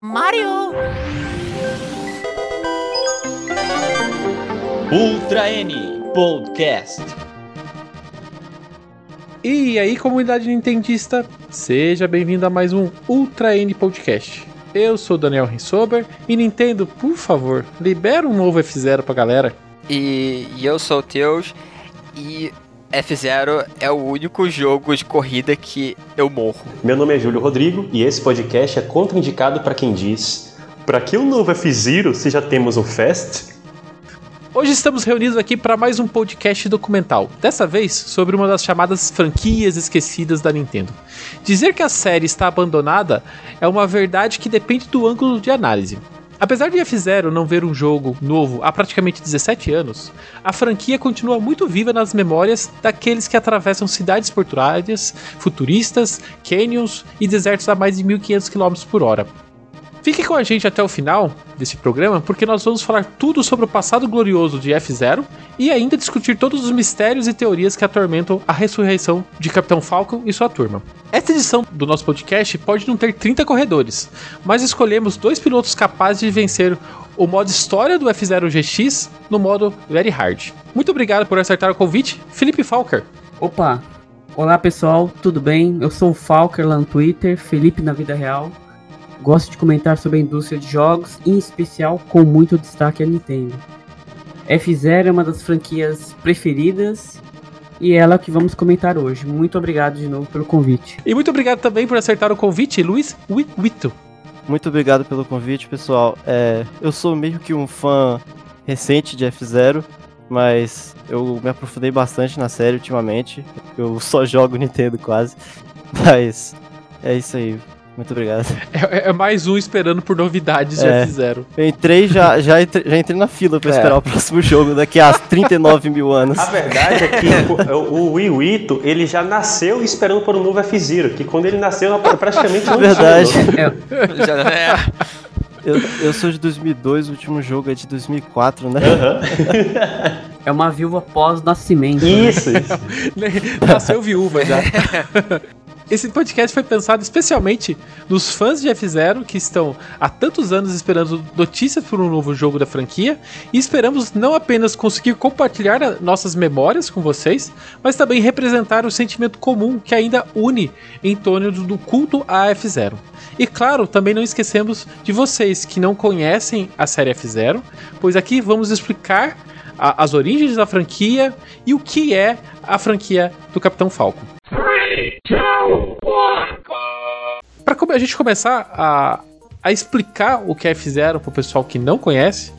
Mario! Ultra N Podcast. E aí, comunidade nintendista, seja bem-vindo a mais um Ultra N Podcast. Eu sou Daniel Rensober e Nintendo, por favor, libera um novo F0 pra galera. E, e eu sou o Teus e F0 é o único jogo de corrida que eu morro. Meu nome é Júlio Rodrigo e esse podcast é contraindicado para quem diz: para que o novo F-Zero se já temos um Fast? Hoje estamos reunidos aqui para mais um podcast documental, dessa vez sobre uma das chamadas franquias esquecidas da Nintendo. Dizer que a série está abandonada é uma verdade que depende do ângulo de análise. Apesar de F-Zero não ver um jogo novo há praticamente 17 anos, a franquia continua muito viva nas memórias daqueles que atravessam cidades portuárias, futuristas, canyons e desertos a mais de 1500 km por hora. Fique com a gente até o final desse programa, porque nós vamos falar tudo sobre o passado glorioso de F-Zero e ainda discutir todos os mistérios e teorias que atormentam a ressurreição de Capitão Falcon e sua turma. Esta edição do nosso podcast pode não ter 30 corredores, mas escolhemos dois pilotos capazes de vencer o modo história do F-Zero GX no modo Very Hard. Muito obrigado por acertar o convite, Felipe Falker. Opa! Olá pessoal, tudo bem? Eu sou o Falker lá no Twitter, Felipe na vida real. Gosto de comentar sobre a indústria de jogos, em especial com muito destaque a Nintendo. F-Zero é uma das franquias preferidas e é ela que vamos comentar hoje. Muito obrigado de novo pelo convite. E muito obrigado também por acertar o convite, Luiz Wito. Muito obrigado pelo convite, pessoal. É, eu sou meio que um fã recente de F-Zero, mas eu me aprofundei bastante na série ultimamente. Eu só jogo Nintendo quase. Mas é isso aí. Muito obrigado. É, é, mais um esperando por novidades É. de F0. Eu entrei já, já, entrei, já entrei na fila pra É. esperar o próximo jogo daqui a 39 mil anos. A verdade é que o, o Wii Wito, ele já nasceu esperando por um novo F-Zero, que quando ele nasceu praticamente não tinha, Verdade. Já, é, Eu, eu sou de 2002, o último jogo é de 2004, né? Aham. É uma viúva pós-nascimento. né? Isso, isso. Nasceu viúva já. Esse podcast foi pensado especialmente nos fãs de F0 que estão há tantos anos esperando notícias por um novo jogo da franquia e esperamos não apenas conseguir compartilhar nossas memórias com vocês, mas também representar o sentimento comum que ainda une em torno do, do culto a F0. E claro, também não esquecemos de vocês que não conhecem a série F0, pois aqui vamos explicar a- as origens da franquia e o que é a franquia do Capitão Falcon. Para a gente começar a, a explicar o que é F0 para o pessoal que não conhece,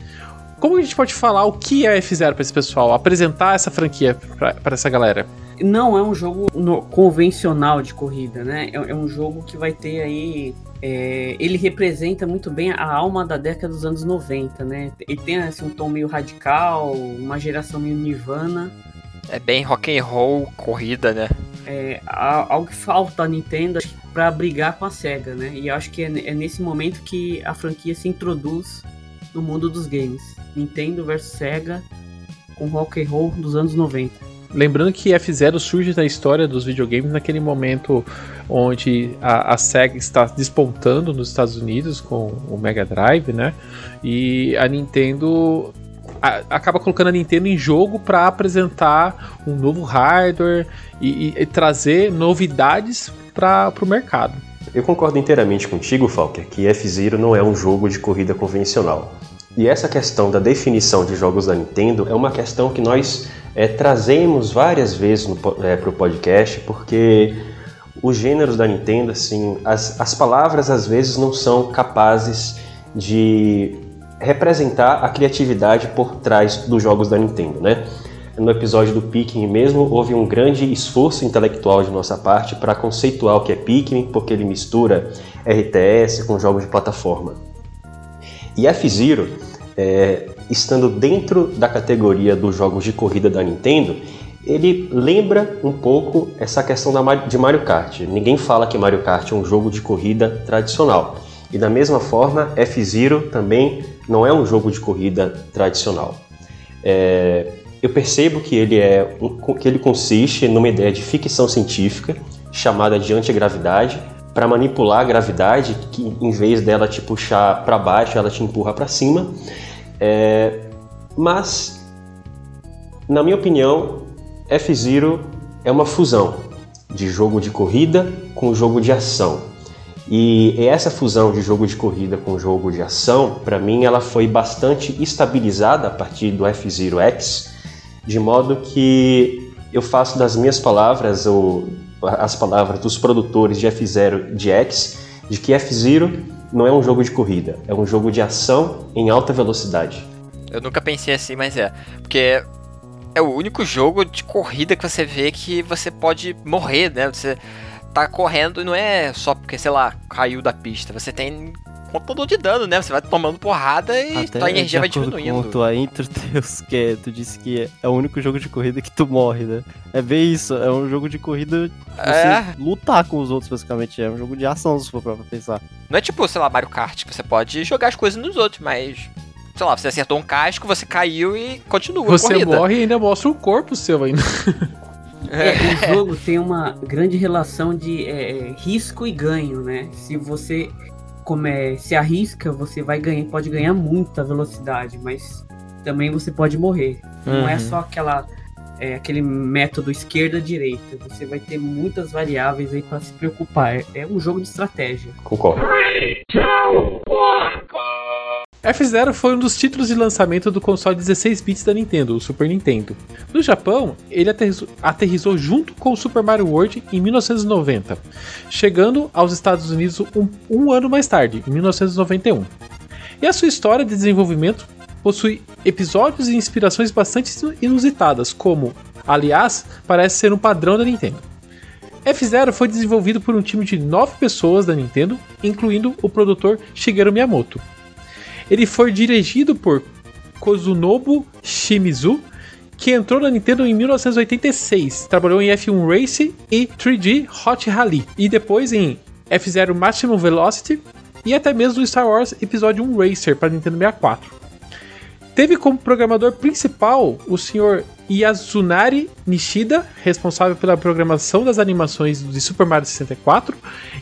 como a gente pode falar o que é F0 para esse pessoal? Apresentar essa franquia para essa galera? Não é um jogo no- convencional de corrida, né? É, é um jogo que vai ter aí. é, ele representa muito bem a alma da década dos anos 90, né? Ele tem assim, um tom meio radical, uma geração meio nirvana. é bem rock and roll, corrida, né? É a- algo que falta à Nintendo pra brigar com a SEGA, né? E acho que é, é nesse momento que a franquia se introduz no mundo dos games. Nintendo versus SEGA com rock and roll dos anos 90. Lembrando que F0 surge na história dos videogames naquele momento onde a, a SEGA está despontando nos Estados Unidos com o Mega Drive, né? E a Nintendo acaba colocando a Nintendo em jogo para apresentar um novo hardware e, e- e trazer novidades para o mercado. Eu concordo inteiramente contigo, Falker, que F-Zero não é um jogo de corrida convencional. E essa questão da definição de jogos da Nintendo é uma questão que nós é, trazemos várias vezes para o podcast, porque os gêneros da Nintendo, assim, as, as palavras às vezes não são capazes de representar a criatividade por trás dos jogos da Nintendo, né? No episódio do Pikmin mesmo, houve um grande esforço intelectual de nossa parte para conceituar o que é Pikmin, porque ele mistura RTS com jogos de plataforma. E F-Zero, é, estando dentro da categoria dos jogos de corrida da Nintendo, ele lembra um pouco essa questão da, de Mario Kart. Ninguém fala que Mario Kart é um jogo de corrida tradicional. E da mesma forma, F-Zero também não é um jogo de corrida tradicional. É, eu percebo que ele, é, que ele consiste numa ideia de ficção científica chamada de antigravidade, para manipular a gravidade, que em vez dela te puxar para baixo, ela te empurra para cima. É, mas, na minha opinião, F-Zero é uma fusão de jogo de corrida com jogo de ação. E essa fusão de jogo de corrida com jogo de ação, para mim, ela foi bastante estabilizada a partir do F-Zero X, de modo que eu faço das minhas palavras, ou as palavras dos produtores de F-Zero de X, de que F-Zero não é um jogo de corrida, é um jogo de ação em alta velocidade. Eu nunca pensei assim, mas é. Porque é o único jogo de corrida que você vê que você pode morrer, né? Você tá correndo e não é só porque, sei lá, caiu da pista. Você tem contador de dano, né? Você vai tomando porrada e Até tua energia vai diminuindo. Com tua intro, Deus, que é- tu disse que é o único jogo de corrida que tu morre, né? É bem isso, é um jogo de corrida você É. lutar com os outros, basicamente. É um jogo de ação, se for pra pensar. Não é tipo, sei lá, Mario Kart, que você pode jogar as coisas nos outros, mas. Sei lá, você acertou um casco, você caiu e continua a Você corrida. morre e ainda mostra o corpo seu ainda. É, o jogo tem uma grande relação de é, é, risco e ganho, né? Se você come, se arrisca, você vai ganhar, pode ganhar muita velocidade, mas também você pode morrer. Não é Uhum. só aquela é, aquele método esquerda-direita. Você vai ter muitas variáveis aí para se preocupar. É, é um jogo de estratégia. Concordo. F-Zero foi um dos títulos de lançamento do console 16 bits da Nintendo, o Super Nintendo. No Japão, ele aterrissou junto com o Super Mario World em 1990, chegando aos Estados Unidos um, um ano mais tarde, em 1991. E a sua história de desenvolvimento possui episódios e inspirações bastante inusitadas, como, aliás, parece ser um padrão da Nintendo. F-Zero foi desenvolvido por um time de 9 pessoas da Nintendo, incluindo o produtor Shigeru Miyamoto. Ele foi dirigido por Kozunobu Shimizu, que entrou na Nintendo em 1986, trabalhou em F1 Race e 3D Hot Rally, e depois em F-Zero Maximum Velocity e até mesmo Star Wars Episódio 1 Racer para Nintendo 64. Teve como programador principal o Sr. Yasunari Nishida, responsável pela programação das animações de Super Mario 64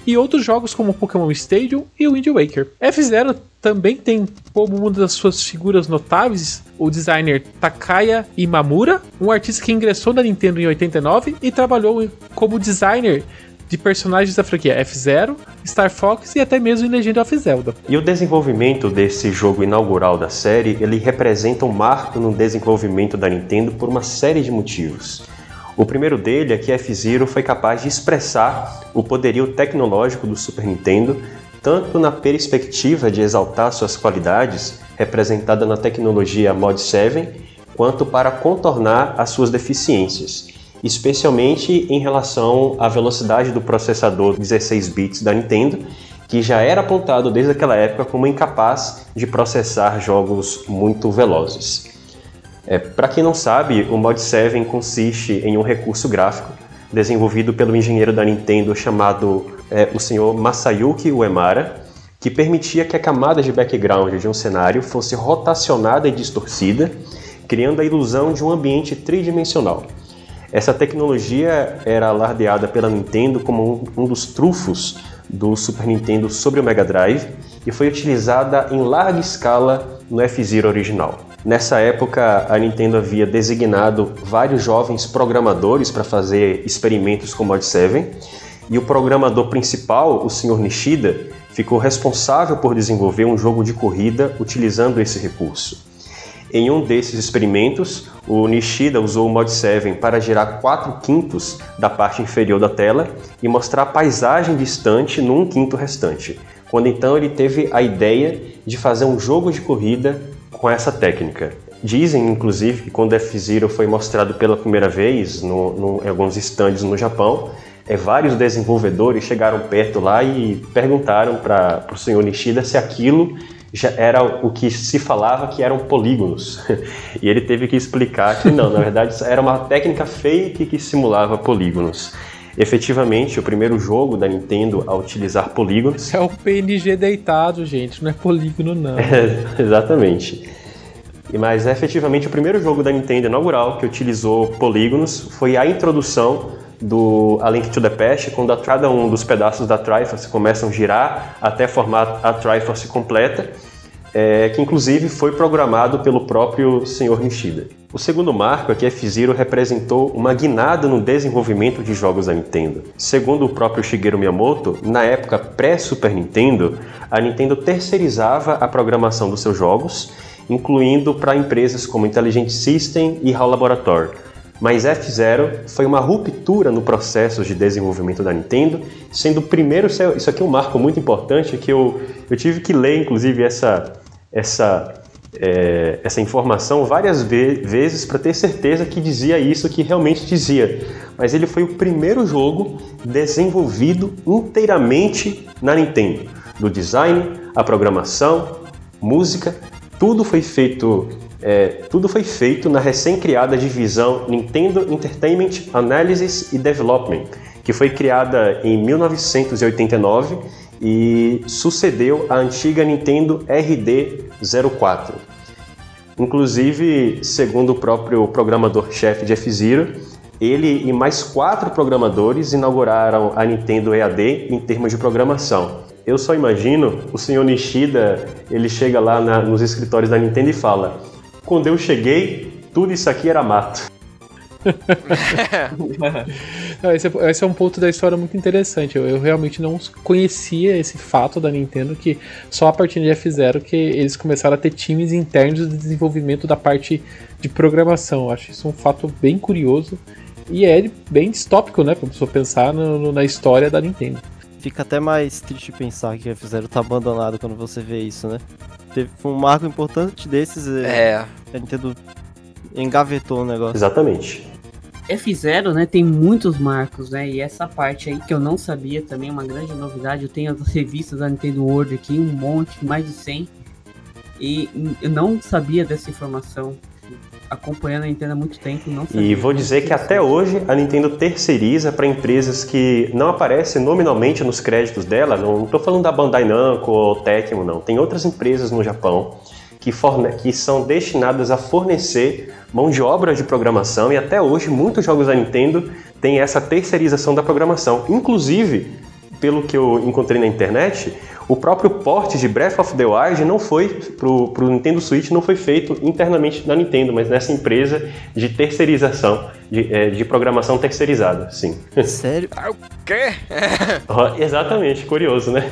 e outros jogos como Pokémon Stadium e Wind Waker. F-Zero também tem como uma das suas figuras notáveis o designer Takaya Imamura, um artista que ingressou na Nintendo em 89 e trabalhou como designer de personagens da franquia F-Zero, Star Fox e até mesmo em Legend of Zelda. E o desenvolvimento desse jogo inaugural da série, ele representa um marco no desenvolvimento da Nintendo por uma série de motivos. O primeiro dele é que F-Zero foi capaz de expressar o poderio tecnológico do Super Nintendo, tanto na perspectiva de exaltar suas qualidades, representada na tecnologia Mod 7, quanto para contornar as suas deficiências, especialmente em relação à velocidade do processador 16 bits da Nintendo, que já era apontado desde aquela época como incapaz de processar jogos muito velozes. É, Para quem não sabe, o Mod 7 consiste em um recurso gráfico desenvolvido pelo engenheiro da Nintendo chamado é, o senhor Masayuki Uemara, que permitia que a camada de background de um cenário fosse rotacionada e distorcida, criando a ilusão de um ambiente tridimensional. Essa tecnologia era alardeada pela Nintendo como um, dos trufos do Super Nintendo sobre o Mega Drive e foi utilizada em larga escala no F-Zero original. Nessa época, a Nintendo havia designado vários jovens programadores para fazer experimentos com Mod 7 e o programador principal, o Sr. Nishida, ficou responsável por desenvolver um jogo de corrida utilizando esse recurso. Em um desses experimentos, o Nishida usou o Mod 7 para girar 4 quintos da parte inferior da tela e mostrar a paisagem distante num quinto restante, quando então ele teve a ideia de fazer um jogo de corrida com essa técnica. Dizem, inclusive, que quando F-Zero foi mostrado pela primeira vez no, no, em alguns stands no Japão, é, vários desenvolvedores chegaram perto lá e perguntaram para o senhor Nishida se aquilo já era o que se falava que eram polígonos. e ele teve que explicar que não, na verdade era uma técnica fake que simulava polígonos. Efetivamente, o primeiro jogo da Nintendo a utilizar polígonos. É o PNG deitado, gente, não é polígono, não. É, exatamente. Mas efetivamente o primeiro jogo da Nintendo inaugural que utilizou polígonos foi a introdução do A Link to the Past, quando cada um dos pedaços da Triforce começam a girar até formar a Triforce completa, é, que inclusive foi programado pelo próprio Sr. Nishida. O segundo marco é que F-Zero representou uma guinada no desenvolvimento de jogos da Nintendo. Segundo o próprio Shigeru Miyamoto, na época pré-Super Nintendo, a Nintendo terceirizava a programação dos seus jogos, incluindo para empresas como Intelligent System e HAL Laboratory. Mas F-Zero foi uma ruptura no processo de desenvolvimento da Nintendo, sendo o primeiro. Isso aqui é um marco muito importante que eu, eu tive que ler, inclusive, essa, essa, é, essa informação várias ve vezes para ter certeza que dizia isso que realmente dizia. Mas ele foi o primeiro jogo desenvolvido inteiramente na Nintendo. Do design, a programação, música, tudo foi feito é, tudo foi feito na recém-criada divisão Nintendo Entertainment Analysis e Development, que foi criada em 1989 e sucedeu a antiga Nintendo RD04. Inclusive, segundo o próprio programador-chefe de F-Zero, ele e mais quatro programadores inauguraram a Nintendo EAD em termos de programação. Eu só imagino o senhor Nishida, ele chega lá na, nos escritórios da Nintendo e fala: quando eu cheguei, tudo isso aqui era mato. esse, é, esse, é, um ponto da história muito interessante. Eu, eu, realmente não conhecia esse fato da Nintendo que só a partir de F0 que eles começaram a ter times internos de desenvolvimento da parte de programação. Eu acho isso um fato bem curioso e é bem distópico, né? Pra pessoa pensar no, no, na história da Nintendo. Fica até mais triste pensar que F0 tá abandonado quando você vê isso, né? Teve um marco importante desses. É. é. A Nintendo engavetou o negócio. Exatamente. F0, né, tem muitos marcos, né? E essa parte aí que eu não sabia também, uma grande novidade. Eu tenho as revistas da Nintendo World aqui, um monte, mais de 100. E eu não sabia dessa informação acompanhando a Nintendo há muito tempo. Não e vou dizer que até hoje a Nintendo terceiriza para empresas que não aparecem nominalmente nos créditos dela. Não estou falando da Bandai Namco ou Tecmo, não. Tem outras empresas no Japão que, forne que são destinadas a fornecer mão de obra de programação e até hoje muitos jogos da Nintendo têm essa terceirização da programação. Inclusive, pelo que eu encontrei na internet, o próprio porte de Breath of the Wild não foi pro, pro Nintendo Switch não foi feito internamente na Nintendo, mas nessa empresa de terceirização, de, é, de programação terceirizada, sim. Sério? Ah, o quê? exatamente, curioso, né?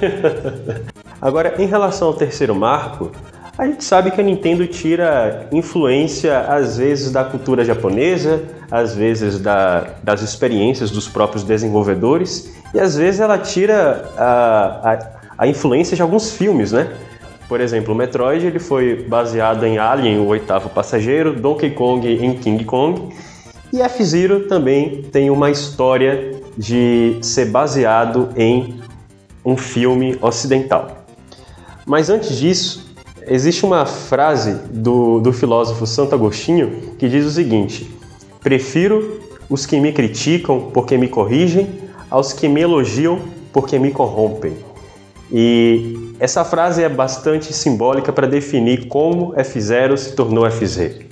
Agora, em relação ao terceiro marco, a gente sabe que a Nintendo tira influência, às vezes, da cultura japonesa, às vezes da, das experiências dos próprios desenvolvedores, e às vezes ela tira a, a, a influência de alguns filmes, né? Por exemplo, o Metroid ele foi baseado em Alien, o oitavo passageiro, Donkey Kong em King Kong, e F-Zero também tem uma história de ser baseado em um filme ocidental. Mas antes disso, existe uma frase do, do filósofo Santo Agostinho que diz o seguinte: Prefiro os que me criticam porque me corrigem aos que me elogiam porque me corrompem. E essa frase é bastante simbólica para definir como F0 se tornou F0.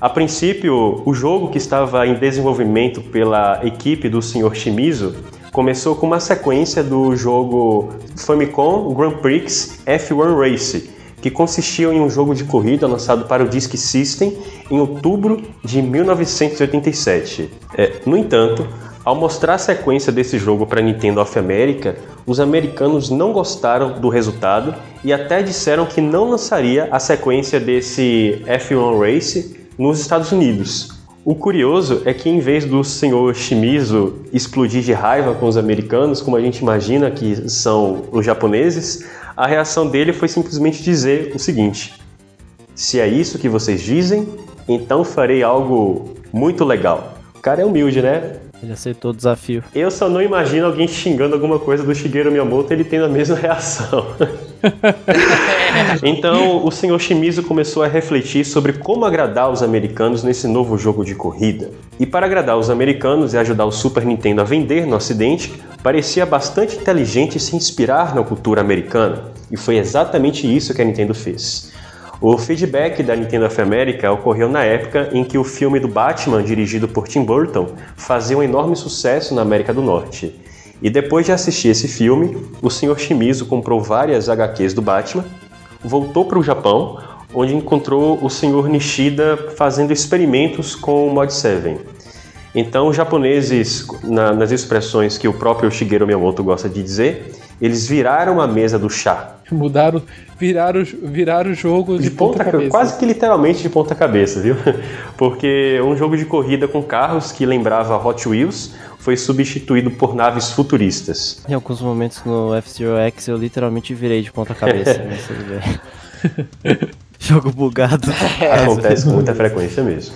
A princípio, o jogo que estava em desenvolvimento pela equipe do Sr. Shimizu começou com uma sequência do jogo Famicom Grand Prix F1 Race, que consistia em um jogo de corrida lançado para o Disk System em outubro de 1987. É, no entanto, ao mostrar a sequência desse jogo para Nintendo of America, os americanos não gostaram do resultado e até disseram que não lançaria a sequência desse F1 Race nos Estados Unidos. O curioso é que em vez do senhor Shimizu explodir de raiva com os americanos, como a gente imagina que são os japoneses, a reação dele foi simplesmente dizer o seguinte: Se é isso que vocês dizem, então farei algo muito legal. O cara é humilde, né? Ele aceitou o desafio. Eu só não imagino alguém xingando alguma coisa do Shigeru Miyamoto ele tendo a mesma reação. então, o senhor Shimizu começou a refletir sobre como agradar os americanos nesse novo jogo de corrida. E para agradar os americanos e ajudar o Super Nintendo a vender no ocidente, parecia bastante inteligente se inspirar na cultura americana. E foi exatamente isso que a Nintendo fez. O feedback da Nintendo of America ocorreu na época em que o filme do Batman, dirigido por Tim Burton, fazia um enorme sucesso na América do Norte. E depois de assistir esse filme, o Sr. Shimizu comprou várias HQs do Batman, voltou para o Japão, onde encontrou o Sr. Nishida fazendo experimentos com o Mod 7. Então, os japoneses, na, nas expressões que o próprio Shigeru Miyamoto gosta de dizer, eles viraram a mesa do chá. Mudaram, viraram, viraram o jogo de, De ponta, ponta cabeça. quase que literalmente de ponta cabeça, viu? Porque um jogo de corrida com carros que lembrava Hot Wheels foi substituído por naves futuristas. Em alguns momentos no F-Zero X eu literalmente virei de ponta cabeça. né. Jogo bugado. Acontece com muita frequência mesmo.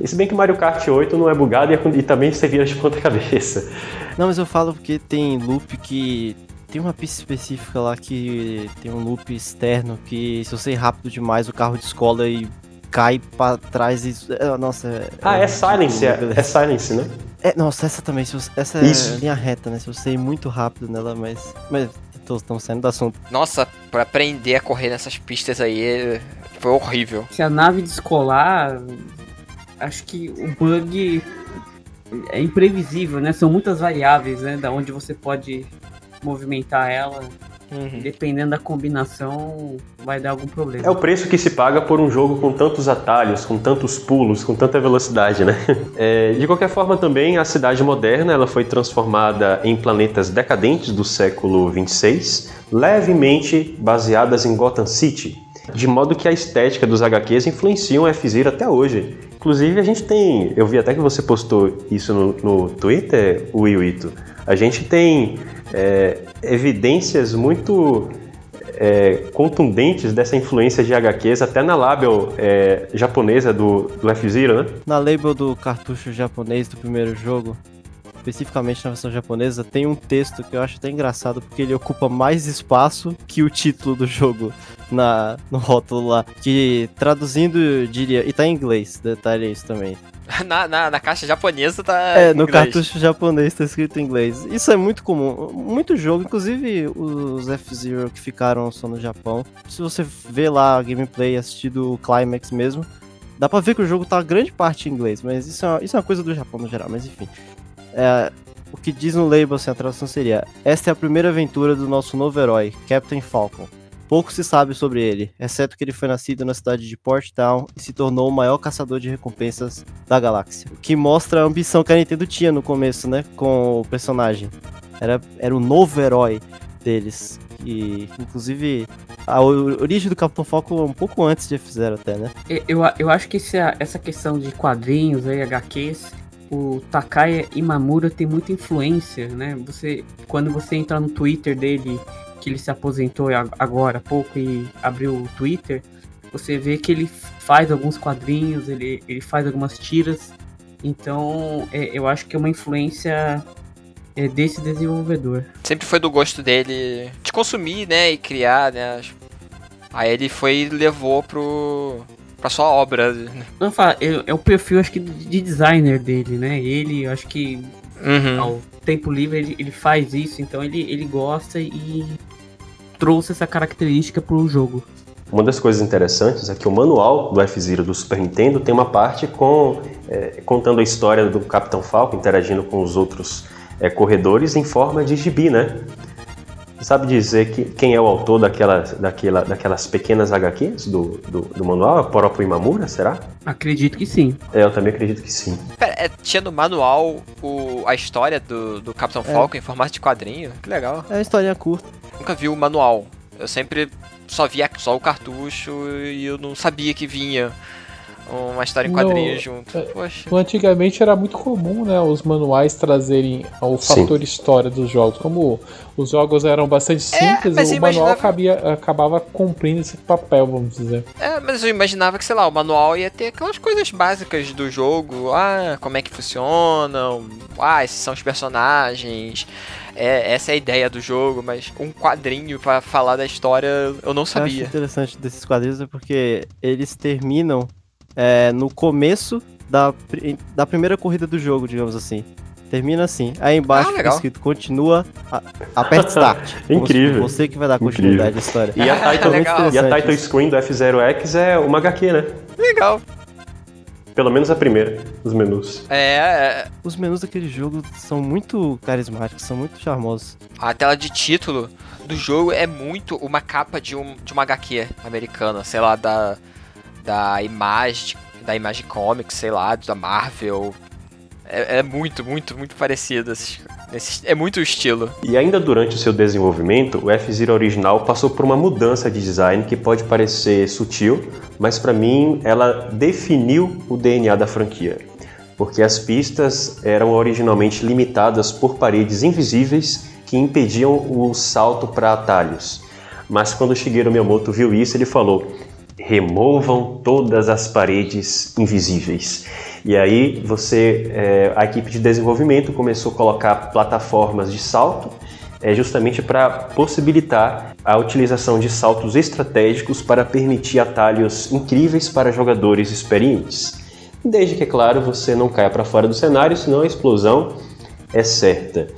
E se bem que Mario Kart 8 não é bugado e, é- e também você vira de ponta cabeça. Não, mas eu falo porque tem loop que. Tem uma pista específica lá que tem um loop externo que se você ir rápido demais o carro descola e cai pra trás e. é, Nossa. É, Ah, é Silence, é, é Silence, né? É, nossa, essa também. se você- essa Isso. é linha reta, né? Se você ir muito rápido nela, mas. Mas estamos saindo do assunto. Nossa, pra aprender a correr nessas pistas aí é- foi horrível. Se a nave descolar, acho que o bug é imprevisível, né? São muitas variáveis, né? Da onde você pode movimentar ela. Uhum. Dependendo da combinação, vai dar algum problema. É o preço que se paga por um jogo com tantos atalhos, com tantos pulos, com tanta velocidade, né? É, de qualquer forma, também a cidade moderna ela foi transformada em planetas decadentes do século 26, levemente baseadas em Gotham City, de modo que a estética dos HQs influenciam F-Zero até hoje. Inclusive, a gente tem. Eu vi até que você postou isso no, no Twitter, Will Ito. A gente tem é, evidências muito é, contundentes dessa influência de HQs, até na label é, japonesa do, do F-Zero, né? Na label do cartucho japonês do primeiro jogo, especificamente na versão japonesa, tem um texto que eu acho até engraçado porque ele ocupa mais espaço que o título do jogo na, no rótulo lá. Que traduzindo, diria. E tá em inglês, detalhe isso também. Na, na, na caixa japonesa tá. É, no inglês. cartucho japonês tá escrito em inglês. Isso é muito comum. Muito jogo, inclusive os F-Zero que ficaram só no Japão. Se você vê lá a gameplay, assistir do Climax mesmo, dá pra ver que o jogo tá grande parte em inglês, mas isso é uma, isso é uma coisa do Japão no geral, mas enfim. É, o que diz no label, assim, a tradução seria: Esta é a primeira aventura do nosso novo herói, Captain Falcon. Pouco se sabe sobre ele, exceto que ele foi nascido na cidade de Port Town e se tornou o maior caçador de recompensas da galáxia. O que mostra a ambição que a Nintendo tinha no começo, né? Com o personagem. Era, era o novo herói deles. E, inclusive, a origem do Capitão Falcon é um pouco antes de F-Zero até, né? Eu, eu, acho que esse- essa questão de quadrinhos aí, HQs, o Takaya Imamura tem muita influência, né? Você, quando você entra no Twitter dele, que ele se aposentou agora há pouco e abriu o Twitter, você vê que ele faz alguns quadrinhos, ele, ele faz algumas tiras. Então, é, eu acho que é uma influência é, desse desenvolvedor. Sempre foi do gosto dele de consumir, né? E criar, né? Aí ele foi e levou pro. Pra sua obra. Não fala, é, é o perfil, acho que, de designer dele, né? Ele, eu acho que Uhum. ao tempo livre ele, ele faz isso, então ele, ele gosta e trouxe essa característica pro jogo. Uma das coisas interessantes é que o manual do F-Zero do Super Nintendo tem uma parte com é, contando a história do Capitão Falcon interagindo com os outros é, corredores em forma de gibi, né? Você sabe dizer que, quem é o autor daquela, daquela, daquelas pequenas HQs do, do, do manual? É o próprio Imamura, será? Acredito que sim. É, eu também acredito que sim. Pera, é, tinha no manual o, a história do, do Capitão É. Falcon em formato de quadrinho. Que legal. É uma historinha curta. Nunca vi o manual. Eu sempre só via só o cartucho e eu não sabia que vinha uma história em No- quadrinho junto. é, Poxa. Antigamente era muito comum, né, os manuais trazerem o Sim. fator história dos jogos. Como os jogos eram bastante É, simples, eu o manual imaginava- cabia- acabava cumprindo esse papel, vamos dizer. É, mas eu imaginava que, sei lá, o manual ia ter aquelas coisas básicas do jogo. Ah, como é que funcionam. Ah, esses são os personagens. É, essa é a ideia do jogo, mas um quadrinho pra falar da história eu não Eu acho sabia. interessante desses quadrinhos é porque eles terminam é, no começo da, da primeira corrida do jogo, digamos assim. Termina assim. Aí embaixo Ah, escrito continua, a- aperta start. Incrível. Você que vai dar continuidade à história. E a, title, legal. e a title screen do F0X é uma HQ, né? Legal. Pelo menos a primeira, os menus. É, é, Os menus daquele jogo são muito carismáticos, são muito charmosos. a tela de título do jogo é muito uma capa de, um, de uma HQ americana, sei lá, da, da Image, da Image Comics, sei lá, da Marvel. É, é muito, muito, muito parecido. é muito o estilo. E ainda durante o seu desenvolvimento, o F-Zero original passou por uma mudança de design que pode parecer sutil, mas para mim ela definiu o DNA da franquia. Porque as pistas eram originalmente limitadas por paredes invisíveis que impediam o salto para atalhos. Mas quando Shigeru Miyamoto viu isso, ele falou: removam todas as paredes invisíveis. E aí você, é, a equipe de desenvolvimento começou a colocar plataformas de salto, é, justamente para possibilitar a utilização de saltos estratégicos para permitir atalhos incríveis para jogadores experientes. Desde que, é claro, você não caia para fora do cenário, senão a explosão é certa.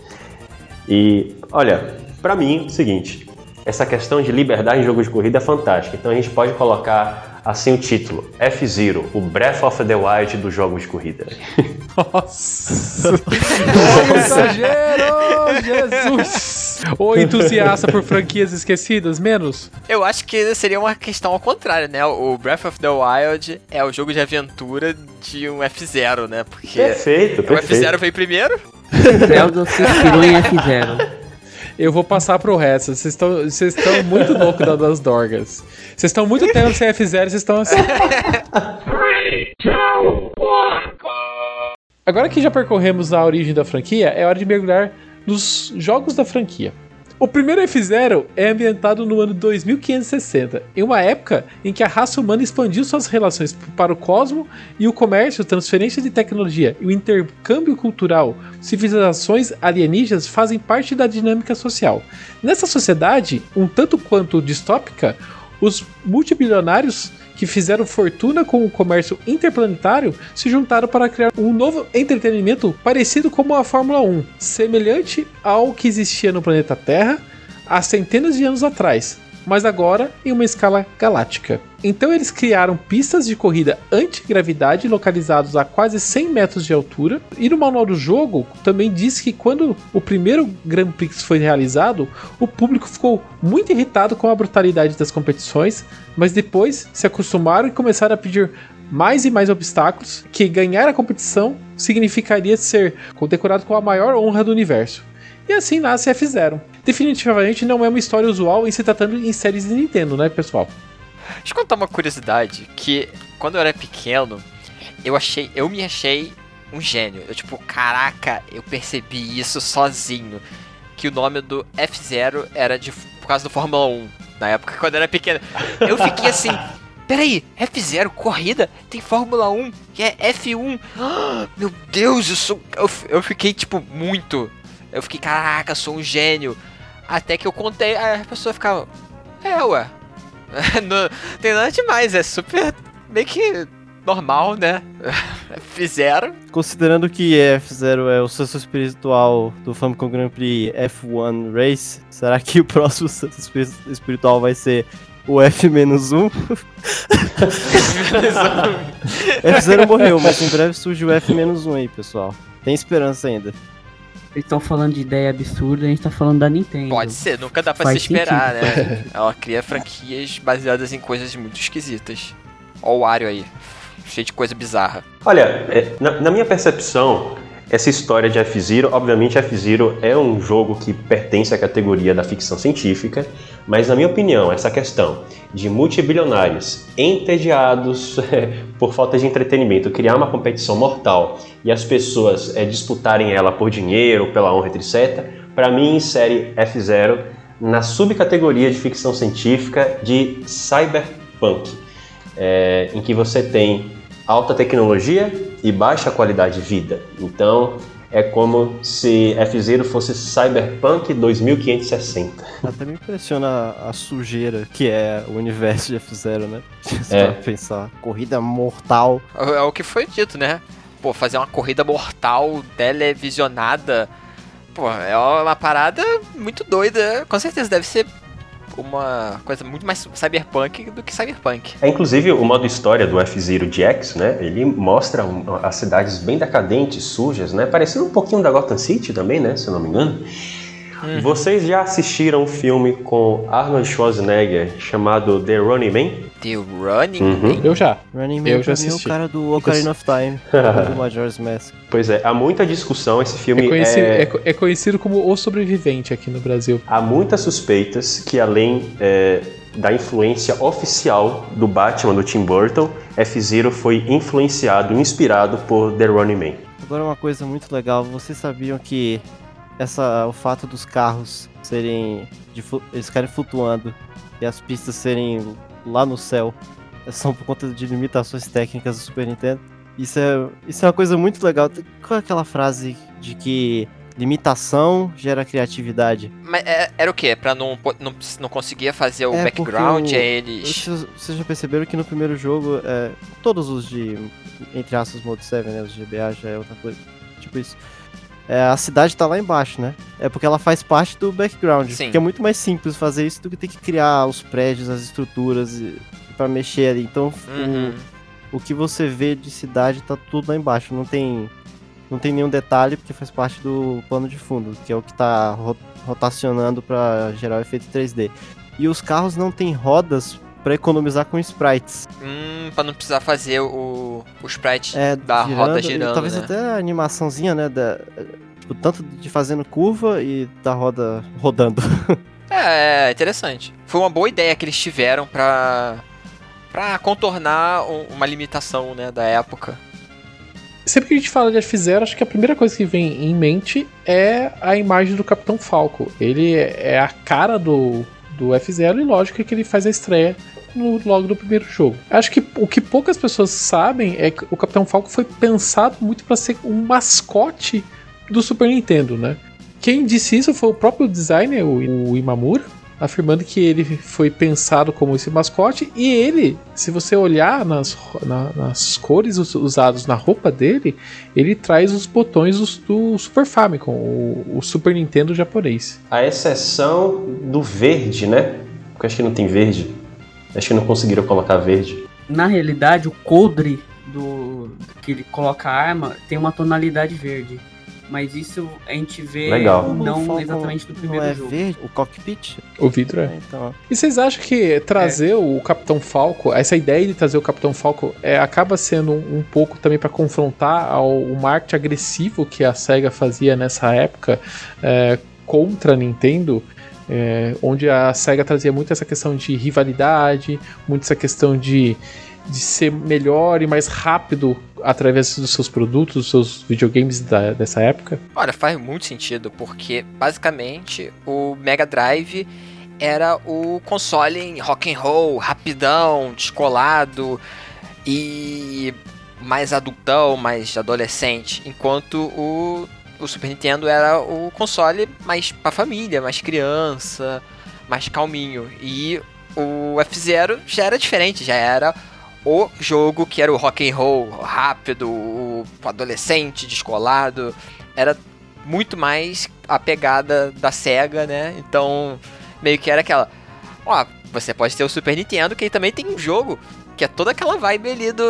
E olha, para mim, é o seguinte, essa questão de liberdade em jogo de corrida é fantástica. Então a gente pode colocar assim o título: F-Zero, o Breath of the Wild dos jogos de corrida. Nossa! Ô, exagero! Jesus! Ô, entusiasta por franquias esquecidas, menos? Eu acho que seria uma questão ao contrário, né? O Breath of the Wild é o jogo de aventura de um F0, né? Porque Perfeito, o perfeito. F0 veio primeiro. Zelda se inspirou em F0. Eu vou passar pro resto. Vocês estão muito loucos da- das dorgas. Vocês estão muito tempo sem F0 vocês estão assim. Agora que já percorremos a origem da franquia, é hora de mergulhar nos jogos da franquia. O primeiro F-Zero é ambientado no ano 2560, em uma época em que a raça humana expandiu suas relações para o cosmo e o comércio, transferência de tecnologia e o intercâmbio cultural. Civilizações alienígenas fazem parte da dinâmica social. Nessa sociedade, um tanto quanto distópica, os multibilionários que fizeram fortuna com o comércio interplanetário se juntaram para criar um novo entretenimento parecido como a Fórmula 1, semelhante ao que existia no planeta Terra há centenas de anos atrás, mas agora em uma escala galáctica. Então eles criaram pistas de corrida antigravidade localizados a quase 100 metros de altura. E no manual do jogo também diz que quando o primeiro Grand Prix foi realizado, o público ficou muito irritado com a brutalidade das competições, mas depois se acostumaram e começaram a pedir mais e mais obstáculos, que ganhar a competição significaria ser condecorado com a maior honra do universo. E assim nasce F-Zero. Definitivamente não é uma história usual em se tratando em séries de Nintendo, né, pessoal? Deixa eu contar uma curiosidade, que quando eu era pequeno, eu achei, eu me achei um gênio. Eu tipo, caraca, eu percebi isso sozinho. Que o nome do F0 era de por causa do Fórmula 1, na época quando eu era pequeno. Eu fiquei assim, peraí, F0, corrida, tem Fórmula 1, que é F1. Ah, meu Deus, eu sou. Eu, eu fiquei, tipo, muito. Eu fiquei, caraca, sou um gênio. Até que eu contei, aí a pessoa ficava. É, ué. Não tem nada demais, é super meio que normal, né? Fizeram. Considerando que F0 é o sucessor espiritual do Famicom Grand Prix F1 Race, será que o próximo sucessor espiri- espiritual vai ser o F-1? F0 morreu, mas em breve surge o F-1 aí, pessoal. Tem esperança ainda. Eles estão falando de ideia absurda, a gente tá falando da Nintendo. Pode ser, nunca dá pra Faz se esperar, né? Ela cria franquias baseadas em coisas muito esquisitas. Ó o Wario aí, cheio de coisa bizarra. Olha, é, na, na minha percepção, essa história de F-Zero, obviamente F-Zero é um jogo que pertence à categoria da ficção científica, mas na minha opinião, essa questão de multibilionários entediados por falta de entretenimento criar uma competição mortal e as pessoas é, disputarem ela por dinheiro, pela honra, etc., para mim insere F-Zero na subcategoria de ficção científica de cyberpunk, é, em que você tem alta tecnologia e baixa qualidade de vida. Então é como se F-Zero fosse Cyberpunk 2560. Até me impressiona a sujeira que é o universo de F0, né? Se É. é. pensar, corrida mortal. É, é o que foi dito, né? pô, fazer uma corrida mortal televisionada, pô, é uma parada muito doida. Com certeza deve ser uma coisa muito mais cyberpunk do que cyberpunk. É, inclusive, o modo história do F-Zero GX, né? Ele mostra as cidades bem decadentes, sujas, né? Parecendo um pouquinho da Gotham City também, né? Se eu não me engano. Uhum. Vocês já assistiram um filme com Arnold Schwarzenegger chamado The Running Man? The Running Uhum. Man? Eu já. Running Man Eu já é o assisti. cara do Ocarina of Time, do Majora's Mask. Pois é, há muita discussão. Esse filme É conhecido, é- é é conhecido como O Sobrevivente aqui no Brasil. Há muitas suspeitas que, além é, da influência oficial do Batman do Tim Burton, F-Zero foi influenciado, inspirado por The Running Man. Agora uma coisa muito legal, vocês sabiam que essa, o fato dos carros serem. De, eles ficarem flutuando e as pistas serem lá no céu é só por conta de limitações técnicas do Super Nintendo. Isso é, isso é uma coisa muito legal. Qual é aquela frase de que limitação gera criatividade? Mas é- era o quê? Pra não, não, não conseguia fazer o É, background, o- eles. Vocês, vocês já perceberam que no primeiro jogo, é, todos os de, entre aspas, Mode 7, né, os GBA já é outra coisa, tipo isso, é, a cidade tá lá embaixo, né? É porque ela faz parte do background, Sim. que é muito mais simples fazer isso do que ter que criar os prédios, as estruturas pra mexer ali. Então, Uhum. o, o que você vê de cidade tá tudo lá embaixo, não tem... Não tem nenhum detalhe porque faz parte do plano de fundo, que é o que tá ro- rotacionando pra gerar o efeito 3D. E os carros não têm rodas pra economizar com sprites. Hum, pra não precisar fazer o, o sprite É, da roda e girando. Talvez né? até a animaçãozinha, né? Da, tipo, tanto de fazendo curva e da roda rodando. É, é interessante. Foi uma boa ideia que eles tiveram pra, pra contornar um- uma limitação né, da época. Sempre que a gente fala de F-Zero, acho que a primeira coisa que vem em mente é a imagem do Capitão Falco. Ele é a cara do, do F-Zero e lógico que ele faz a estreia no, logo no primeiro jogo. Acho que o que poucas pessoas sabem é que o Capitão Falco foi pensado muito para ser um mascote do Super Nintendo, né? Quem disse isso foi o próprio designer, o, Imamura, afirmando que ele foi pensado como esse mascote e ele, se você olhar nas, na- nas cores us- usadas na roupa dele, ele traz os botões dos- do, Super Famicom, o, o Super Nintendo japonês. A exceção do verde, né? Porque acho que não tem verde. Acho que não conseguiram colocar verde. Na realidade, o coldre do que ele coloca a arma tem uma tonalidade verde. Mas isso a gente vê Legal. Não exatamente no não primeiro é jogo. verde, o cockpit. O vidro é. É, então, E vocês acham que trazer o Capitão Falco, essa ideia de trazer o Capitão Falco, é, acaba sendo um, um pouco também para confrontar ao o marketing agressivo que a SEGA fazia nessa época é, contra a Nintendo? É, onde a SEGA trazia muito essa questão de rivalidade, muito essa questão de, de ser melhor e mais rápido através dos seus produtos, dos seus videogames da- dessa época. Olha, faz muito sentido, porque basicamente o Mega Drive era o console em rock and roll, rapidão, descolado e mais adultão, mais adolescente, enquanto o, o Super Nintendo era o console mais pra família, mais criança, mais calminho. E o F-Zero já era diferente, já era o jogo que era o rock and roll rápido, o adolescente, descolado, era muito mais a pegada da SEGA, né? Então, meio que era aquela, ó, você pode ter o Super Nintendo, que ele também tem um jogo que é toda aquela vibe ali do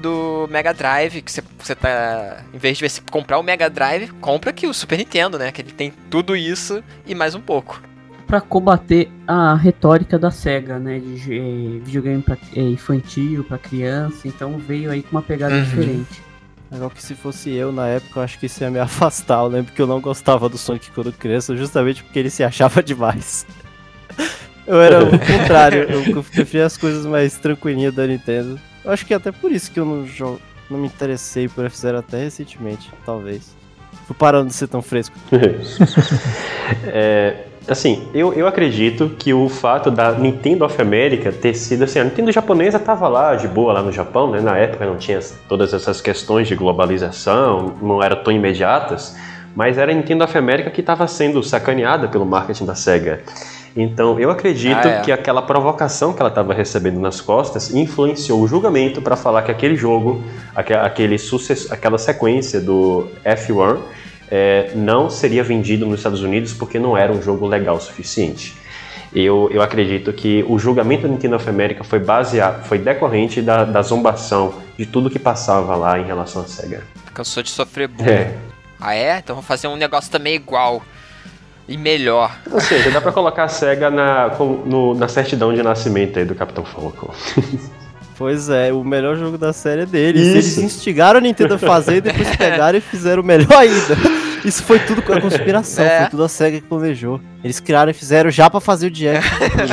do Mega Drive, que você, tá. Em vez de você comprar o Mega Drive, compra aqui o Super Nintendo, né? Que ele tem tudo isso e mais um pouco. Pra combater a retórica da SEGA, né? De eh, videogame pra, eh, infantil, pra criança. Então veio aí com uma pegada Uhum. diferente. legal que se fosse eu na época, eu acho que isso ia me afastar. Eu lembro que eu não gostava do Sonic quando criança, justamente porque ele se achava demais. Eu era o contrário, eu preferia as coisas mais tranquilinhas da Nintendo. Eu acho que até por isso que eu não, jo- não me interessei por F-Zero até recentemente, talvez. Fui parando de ser tão fresco. É, assim, eu, eu acredito que o fato da Nintendo of America ter sido assim, a Nintendo japonesa tava lá de boa lá no Japão, né? Na época não tinha todas essas questões de globalização, não eram tão imediatas, mas era a Nintendo of America que estava sendo sacaneada pelo marketing da Sega. Então, eu acredito Ah, é. que aquela provocação que ela estava recebendo nas costas influenciou o julgamento para falar que aquele jogo, aque- aquele sucesso, aquela sequência do F1 é, não seria vendido nos Estados Unidos porque não era um jogo legal o suficiente. Eu, eu acredito que o julgamento da Nintendo of America foi baseado, foi decorrente da, da zombação de tudo que passava lá em relação à SEGA. Cansou de sofrer bullying. É. Ah, é? Então vou fazer um negócio também igual. E melhor. Ou seja, dá pra colocar a SEGA na, no- na certidão de nascimento aí do Capitão Falcon. Pois é, o melhor jogo da série é deles. Isso. Eles instigaram a Nintendo a fazer e depois pegaram e fizeram o melhor ainda. Isso foi tudo com a conspiração, É. foi tudo a SEGA que planejou. Eles criaram e fizeram já pra fazer o Jack.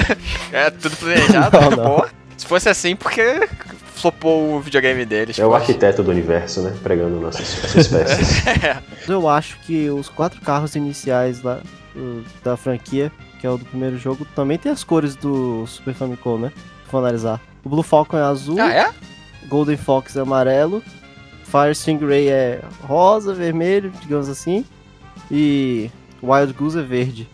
É tudo planejado. Não, não. Pô, se fosse assim, porque flopou o videogame deles. É o arquiteto do universo, né? Pregando nossas, nossas peças. Eu acho que os quatro carros iniciais lá da franquia, que é o do primeiro jogo, também tem as cores do Super Famicom, né? For analisar. O Blue Falcon é azul, Ah, é? Golden Fox é amarelo, Fire Stingray é rosa, vermelho, digamos assim, e Wild Goose é verde.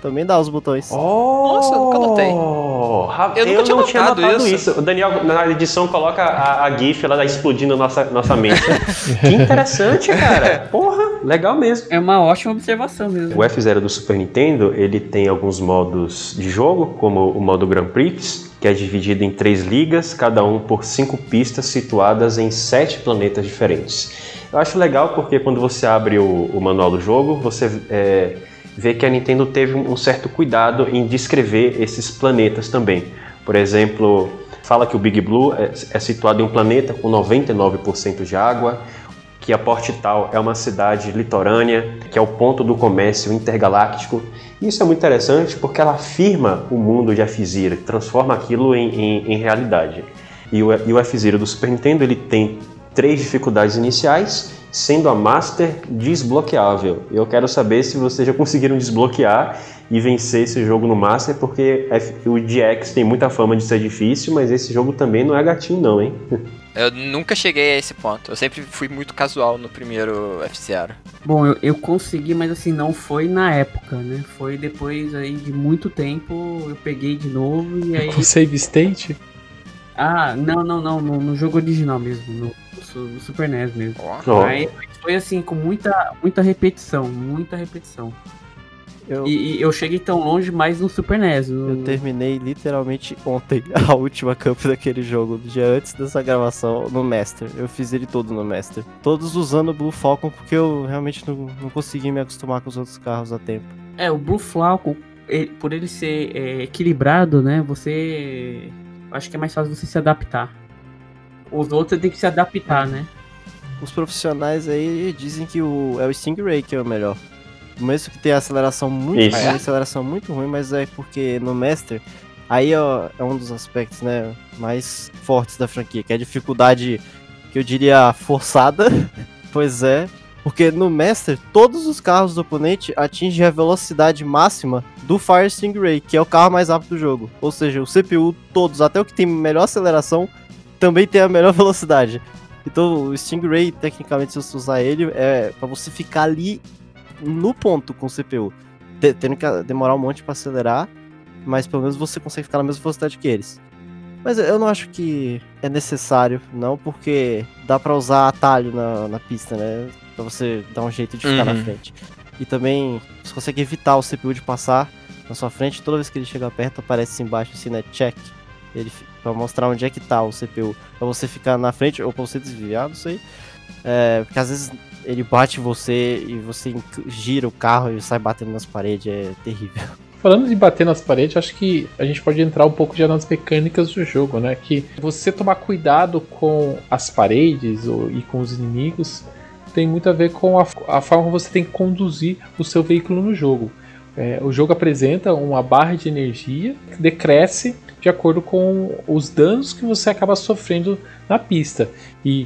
Também dá os botões. Nossa, eu nunca notei. Eu, Eu nunca tinha não tinha notado notado isso. isso. O Daniel, na edição, coloca a, a GIF, ela tá explodindo nossa, nossa mente. que interessante, cara. Porra, legal mesmo. É uma ótima observação mesmo. O F0 do Super Nintendo, ele tem alguns modos de jogo, como o modo Grand Prix, que é dividido em três ligas, cada um por cinco pistas situadas em sete planetas diferentes. Eu acho legal porque quando você abre o, o manual do jogo, você é, vê que a Nintendo teve um certo cuidado em descrever esses planetas também. Por exemplo, fala que o Big Blue é, é situado em um planeta com 99% de água, que a Portital é uma cidade litorânea, que é o ponto do comércio intergaláctico. Isso é muito interessante porque ela afirma o mundo de F-Zero, transforma aquilo em, em- em realidade. E o, e o F-Zero do Super Nintendo ele tem três dificuldades iniciais, sendo a Master desbloqueável. Eu quero saber se vocês já conseguiram desbloquear e vencer esse jogo no Master, porque o DX tem muita fama de ser difícil, mas esse jogo também não é gatinho não, hein? Eu nunca cheguei a esse ponto. Eu sempre fui muito casual no primeiro F-Zero. Bom, eu, eu consegui, mas assim, não foi na época, né? Foi depois aí de muito tempo, eu peguei de novo e aí. Com save state? Ah, não, não, não, no, no jogo original mesmo, no, no su- no Super NES mesmo. Aí foi assim, com muita, muita repetição, muita repetição. Eu, E, e eu cheguei tão longe mais no Super NES. no- eu terminei literalmente ontem a última camp daquele jogo, do dia antes dessa gravação, no Master. Eu fiz ele todo no Master. Todos usando o Blue Falcon porque eu realmente não, não consegui me acostumar com os outros carros a tempo. É, o Blue Falcon, ele- por ele ser é, equilibrado, né? Você. Acho que é mais fácil você se adaptar. Os outros tem que se adaptar, né? Os profissionais aí dizem que o, é o Stingray que é o melhor. Mesmo que tenha aceleração muito Isso. ruim, aceleração muito ruim, mas é porque no Master, aí ó, é um dos aspectos né, mais fortes da franquia, que é a dificuldade que eu diria forçada. pois é, porque no Master, todos os carros do oponente atingem a velocidade máxima do Fire Stingray, que é o carro mais rápido do jogo. Ou seja, o CPU, todos, até o que tem melhor aceleração, também tem a melhor velocidade. Então o Stingray, tecnicamente, se você usar ele, é pra você ficar ali no ponto com o CPU. Te- Tendo que demorar um monte pra acelerar, mas pelo menos você consegue ficar na mesma velocidade que eles. Mas eu não acho que é necessário, não, porque dá pra usar atalho na, na pista, né? Pra você dar um jeito de ficar na Uhum. frente. E também você consegue evitar o CPU de passar na sua frente. Toda vez que ele chega perto, aparece embaixo, assim, né? Check. Ele, pra mostrar onde é que tá o CPU. Pra você ficar na frente ou pra você desviar, não sei. É, porque às vezes ele bate você e você gira o carro e sai batendo nas paredes. É terrível. Falando de bater nas paredes, acho que a gente pode entrar um pouco já nas mecânicas do jogo, né? Que você tomar cuidado com as paredes ou- e com os inimigos tem muito a ver com a, a forma como você tem que conduzir o seu veículo no jogo. É, o jogo apresenta uma barra de energia que decresce de acordo com os danos que você acaba sofrendo na pista. E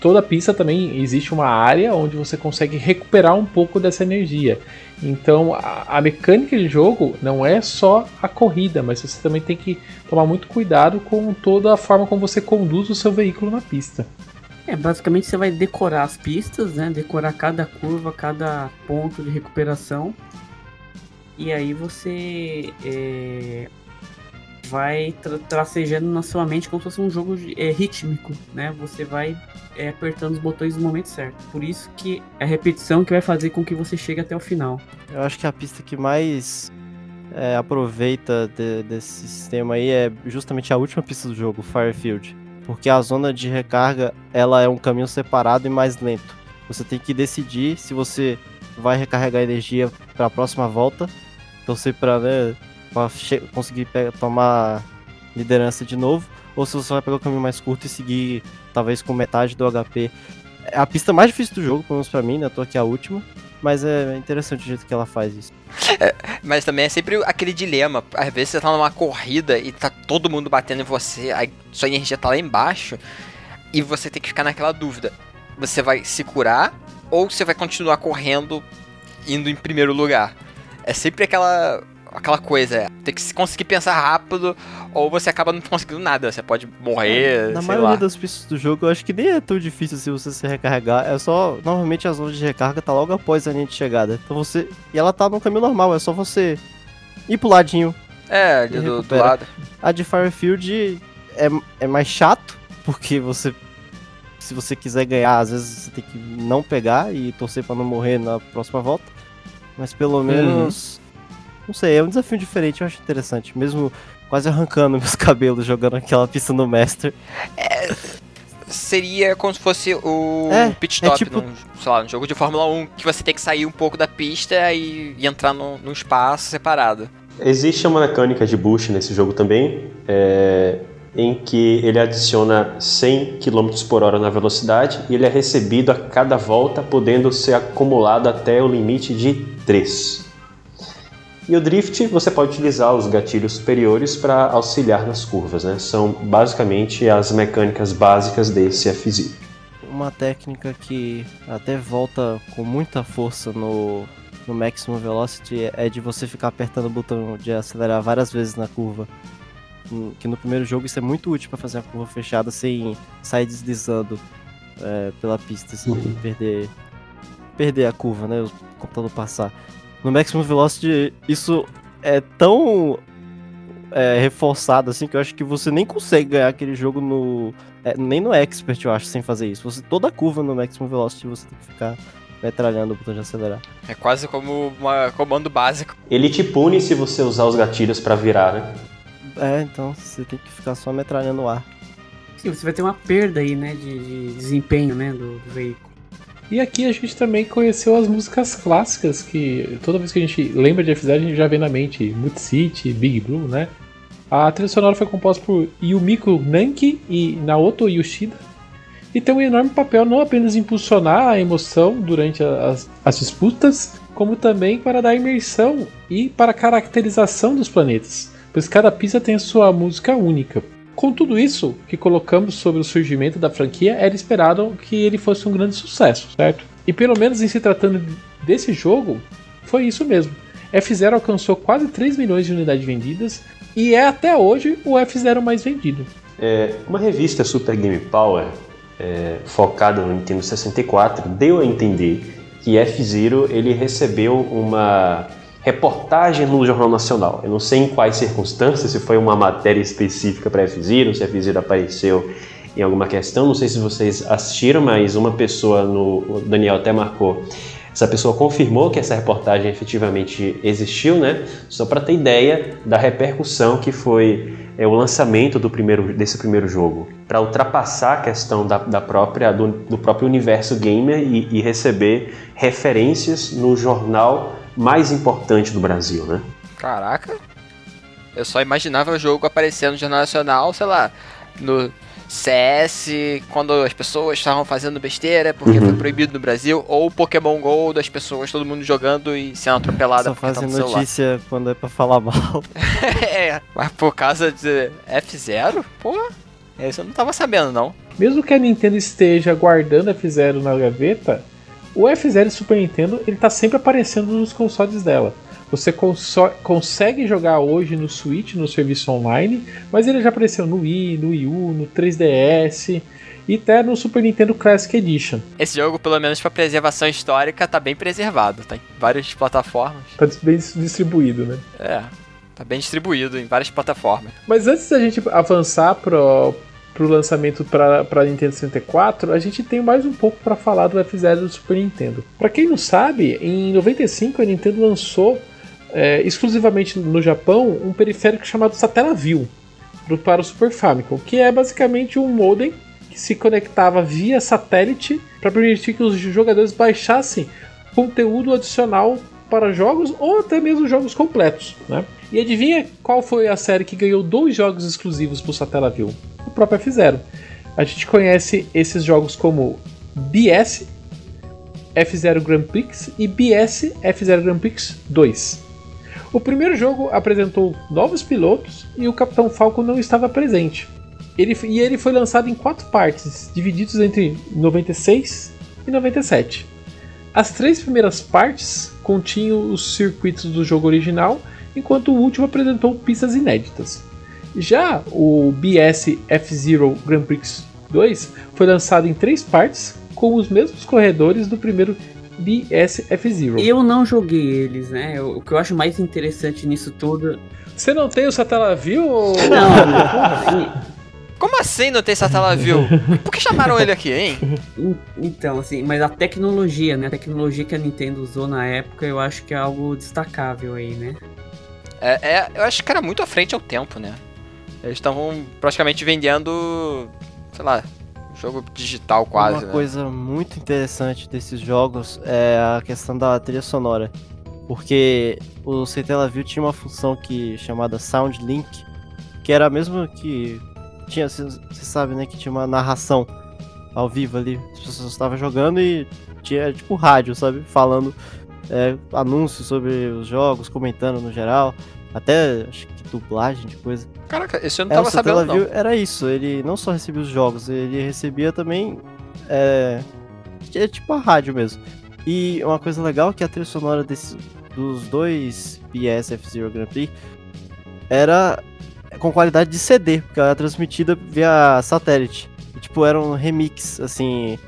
toda pista também existe uma área onde você consegue recuperar um pouco dessa energia. Então a, a mecânica de jogo não é só a corrida, mas você também tem que tomar muito cuidado com toda a forma como você conduz o seu veículo na pista. É, basicamente você vai decorar as pistas, né? Decorar cada curva, cada ponto de recuperação. E aí você é, vai tra tracejando na sua mente como se fosse um jogo é, rítmico, né? Você vai é, apertando os botões no momento certo. Por isso que é a repetição que vai fazer com que você chegue até o final. Eu acho que a pista que mais é, aproveita de, desse sistema aí é justamente a última pista do jogo, Firefield. Porque a zona de recarga ela é um caminho separado e mais lento. Você tem que decidir se você vai recarregar energia para a próxima volta, torcer para né, conseguir pegar, tomar liderança de novo, ou se você vai pegar o caminho mais curto e seguir talvez com metade do HP. É a pista mais difícil do jogo, pelo menos pra mim, né? Eu tô aqui a última. Mas é interessante o jeito que ela faz isso. É, mas também é sempre aquele dilema. Às vezes você tá numa corrida e tá todo mundo batendo em você, aí sua energia tá lá embaixo, e você tem que ficar naquela dúvida. Você vai se curar ou você vai continuar correndo indo em primeiro lugar? É sempre aquela aquela coisa, é, tem que conseguir pensar rápido, ou você acaba não conseguindo nada, você pode morrer, é, Na maioria lá. das pistas do jogo, eu acho que nem é tão difícil se você se recarregar, é só, normalmente a zona de recarga tá logo após a linha de chegada, então você, e ela tá no caminho normal, é só você ir pro ladinho. É, ali do, do lado. A de Firefield é, é mais chato, porque você se você quiser ganhar, às vezes você tem que não pegar e torcer para não morrer na próxima volta. Mas pelo uhum. menos não sei, é um desafio diferente, eu acho interessante. Mesmo quase arrancando meus cabelos jogando aquela pista no Master. É, seria como se fosse o é, pit stop é tipo... num, sei lá, num jogo de Fórmula 1, que você tem que sair um pouco da pista e, e entrar num, num espaço separado. Existe uma mecânica de boost nesse jogo também, é, em que ele adiciona 100 km por hora na velocidade e ele é recebido a cada volta, podendo ser acumulado até o limite de 3. E o drift você pode utilizar os gatilhos superiores para auxiliar nas curvas, né? São basicamente as mecânicas básicas desse F-Zero. Uma técnica que até volta com muita força no, no Maximum Velocity é de você ficar apertando o botão de acelerar várias vezes na curva. Que no primeiro jogo isso é muito útil para fazer a curva fechada sem sair deslizando é, pela pista, sem uhum. perder, perder a curva, né? O computador passar no Maximum Velocity isso é tão é, reforçado assim que eu acho que você nem consegue ganhar aquele jogo no. É, nem no Expert, eu acho, sem fazer isso. Você, toda curva no Maximum Velocity você tem que ficar metralhando o botão de acelerar. É quase como um comando básico. Ele te pune se você usar os gatilhos para virar, né? É, então você tem que ficar só metralhando o ar. Sim, você vai ter uma perda aí, né, de, de desempenho, né, do, do veículo. E aqui a gente também conheceu as músicas clássicas, que toda vez que a gente lembra de F0 a gente já vê na mente Mood City, Big Blue, né? A trilha sonora foi composta por Yumiko Nanki e Naoto Yoshida e tem um enorme papel não apenas em impulsionar a emoção durante as, as disputas, como também para dar imersão e para a caracterização dos planetas, pois cada pista tem a sua música única. Com tudo isso que colocamos sobre o surgimento da franquia, era esperado que ele fosse um grande sucesso, certo? E pelo menos em se tratando desse jogo, foi isso mesmo. F0 alcançou quase 3 milhões de unidades vendidas e é até hoje o F0 mais vendido. É, uma revista Super Game Power, é, focada no Nintendo 64, deu a entender que F-Zero ele recebeu uma reportagem no Jornal Nacional. Eu não sei em quais circunstâncias, se foi uma matéria específica para F-Zero, se F-Zero apareceu em alguma questão. Não sei se vocês assistiram, mas uma pessoa, no, o Daniel até marcou, essa pessoa confirmou que essa reportagem efetivamente existiu, né? Só para ter ideia da repercussão que foi é, o lançamento do primeiro, desse primeiro jogo, para ultrapassar a questão da, da própria, do, do, próprio universo gamer e, e receber referências no jornal mais importante do Brasil, né? Caraca. Eu só imaginava o jogo aparecendo no Jornal Nacional, sei lá, no CS, quando as pessoas estavam fazendo besteira porque uhum. foi proibido no Brasil, ou Pokémon GO das pessoas, todo mundo jogando e sendo atropelado Só fazem tá notícia quando é pra falar mal. é, mas por causa de F0? Pô, isso eu não tava sabendo, não. Mesmo que a Nintendo esteja guardando F0 na gaveta, o F0 Super Nintendo ele tá sempre aparecendo nos consoles dela. Você consegue jogar hoje no Switch, no serviço online, mas ele já apareceu no Wii, no Wii U, no 3DS. e até no Super Nintendo Classic Edition. Esse jogo, pelo menos pra preservação histórica, tá bem preservado, tá em várias plataformas. Tá bem distribuído, né? É, tá bem distribuído em várias plataformas. Mas antes da gente avançar pro, pro lançamento para Nintendo 64, a gente tem mais um pouco para falar do F0 do Super Nintendo. Para quem não sabe, em 95 a Nintendo lançou é, exclusivamente no Japão um periférico chamado Satellaview para o Super Famicom, que é basicamente um modem que se conectava via satélite para permitir que os jogadores baixassem conteúdo adicional para jogos ou até mesmo jogos completos. Né? E adivinha qual foi a série que ganhou dois jogos exclusivos para o Satellaview? O próprio F0. A gente conhece esses jogos como BS, F0 Grand Prix e BS F0 Grand Prix 2. O primeiro jogo apresentou novos pilotos e o Capitão Falcon não estava presente. Ele, e ele foi lançado em quatro partes, divididos entre 96 e 97. As três primeiras partes continham os circuitos do jogo original, enquanto o último apresentou pistas inéditas. Já o BS F-Zero Grand Prix 2 foi lançado em três partes, com os mesmos corredores do primeiro BS F-Zero. Eu não joguei eles, né? O que eu acho mais interessante nisso tudo. Você não tem o Satellaview? Ou... Não, Como assim não tem Satellaview? Por que chamaram ele aqui, hein? Então, assim, mas a tecnologia, né? A tecnologia que a Nintendo usou na época, eu acho que é algo destacável aí, né? É, é eu acho que era muito à frente ao tempo, né? Eles estavam praticamente vendendo, sei lá, jogo digital quase, Uma né? coisa muito interessante desses jogos é a questão da trilha sonora. Porque o Satellaview tinha uma função que chamada Sound Link, que era a mesma que tinha, você sabe, né, que tinha uma narração ao vivo ali. As pessoas estavam jogando e tinha tipo rádio, sabe, falando é, anúncios sobre os jogos, comentando no geral, até acho que dublagem de coisa. Caraca, esse eu não É, tava o sabendo não. Era isso, ele não só recebia os jogos, ele recebia também. É, é tipo a rádio mesmo. E uma coisa legal é que a trilha sonora desse, dos dois BS F-Zero Grand Prix era com qualidade de CD, porque ela era transmitida via satélite. E, tipo, era um remix, assim,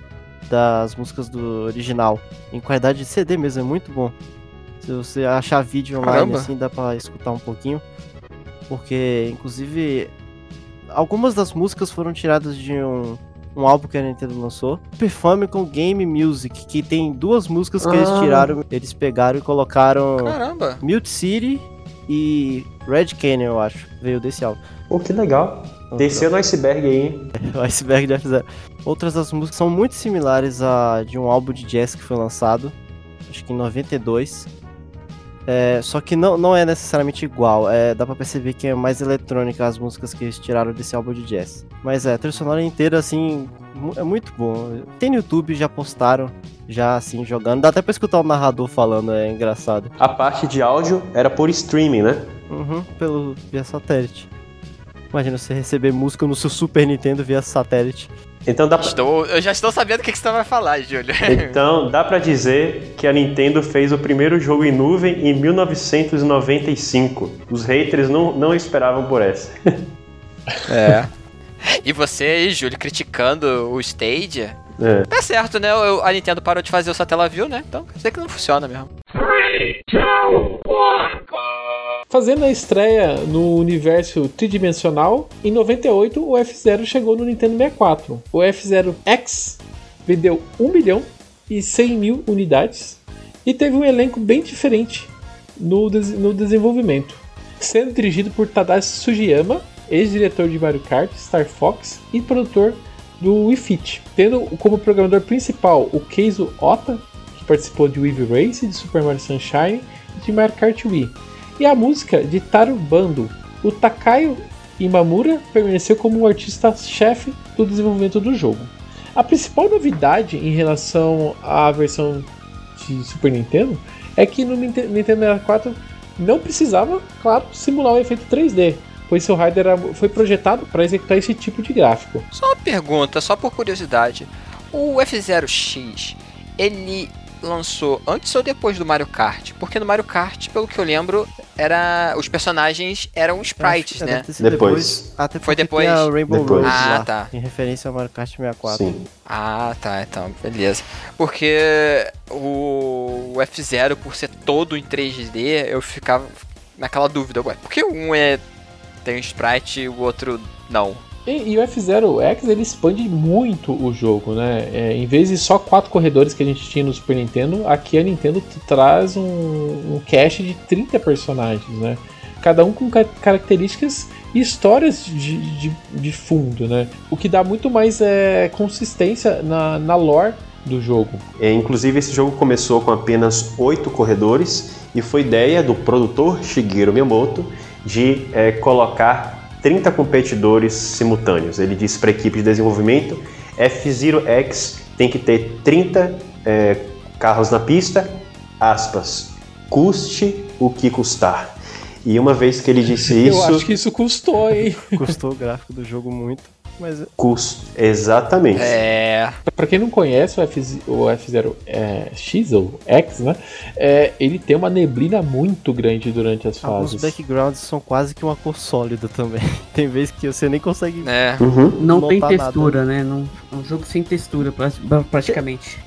das músicas do original. Em qualidade de CD mesmo, é muito bom. Se você achar vídeo online, Caramba. assim, dá pra escutar um pouquinho. Porque, inclusive, algumas das músicas foram tiradas de um, um álbum que a Nintendo lançou. Super Famicom Game Music, que tem duas músicas que eles Ah. tiraram, eles pegaram e colocaram Caramba. Mute City e Red Canyon, eu acho. Veio desse álbum. Pô, que legal. Desceu no iceberg aí, hein? o iceberg de F0. Outras das músicas são muito similares a de um álbum de jazz que foi lançado, acho que em 92. É, só que não, não é necessariamente igual, é, dá pra perceber que é mais eletrônica as músicas que eles tiraram desse álbum de jazz. Mas é, a trilha sonora inteira, assim, é muito bom. Tem no YouTube, já postaram, já assim, jogando. Dá até pra escutar o narrador falando, é engraçado. A parte de áudio era por streaming, né? Uhum, pelo, via satélite. Imagina você receber música no seu Super Nintendo via satélite. Então dá pra, Estou, eu já estou sabendo o que, que você vai falar, Júlio. então dá pra dizer que a Nintendo fez o primeiro jogo em nuvem em 1995. Os haters não, não esperavam por essa. É. E você aí, Júlio, criticando o Stadia. É. Tá certo, né? Eu- a Nintendo parou de fazer o Satellaview, né? Então quer dizer que não funciona mesmo. Fazendo a estreia no universo tridimensional, em 98 o F-Zero chegou no Nintendo 64. O F-Zero X vendeu 1 milhão e 100 mil unidades e teve um elenco bem diferente no, des- no desenvolvimento, sendo dirigido por Tadashi Sugiyama, ex-diretor de Mario Kart, Star Fox e produtor do Wii Fit, tendo como programador principal o Keizo Ota, que participou de Wii Race, de Super Mario Sunshine e de Mario Kart Wii e a música de Taru Bando. O Takayo Imamura permaneceu como o artista-chefe do desenvolvimento do jogo. A principal novidade em relação à versão de Super Nintendo é que no Ninte- Nintendo 64 não precisava, claro, simular o efeito 3D, pois seu hardware foi projetado para executar esse tipo de gráfico. Só uma pergunta, só por curiosidade. O F0X, ele lançou antes ou depois do Mario Kart? Porque no Mario Kart, pelo que eu lembro, era os personagens eram sprites, né? Depois. Até Foi depois? a Rainbow Depois. Road Ah, lá, tá. em referência ao Mario Kart 64. Sim. Ah, tá, então, beleza. Porque o, o F0, por ser todo em 3D, eu ficava naquela dúvida, ué, por que um é tem um sprite e o outro não? E, e o F-Zero X ele expande muito o jogo, né? É, em vez de só quatro corredores que a gente tinha no Super Nintendo, aqui a Nintendo traz um, um cast de 30 personagens, né? Cada um com ca- características e histórias de, de, de fundo, né? O que dá muito mais é, consistência na, na lore do jogo. É, inclusive, esse jogo começou com apenas oito corredores e foi ideia do produtor Shigeru Miyamoto de é, colocar 30 competidores simultâneos. Ele disse para a equipe de desenvolvimento: F-Zero X tem que ter 30 é, carros na pista, aspas, custe o que custar. E uma vez que ele disse Eu isso, acho que isso custou, hein? Custou o gráfico do jogo muito, mas custo. Exatamente. É. Pra quem não conhece o F- o F-Zero é, X ou X, né? É, ele tem uma neblina muito grande durante as fases. backgrounds são quase que uma cor sólida também. Tem vezes que você nem consegue É. Uhum. Não tem Notar nada. textura, né? Não, é um jogo sem textura, pra- praticamente.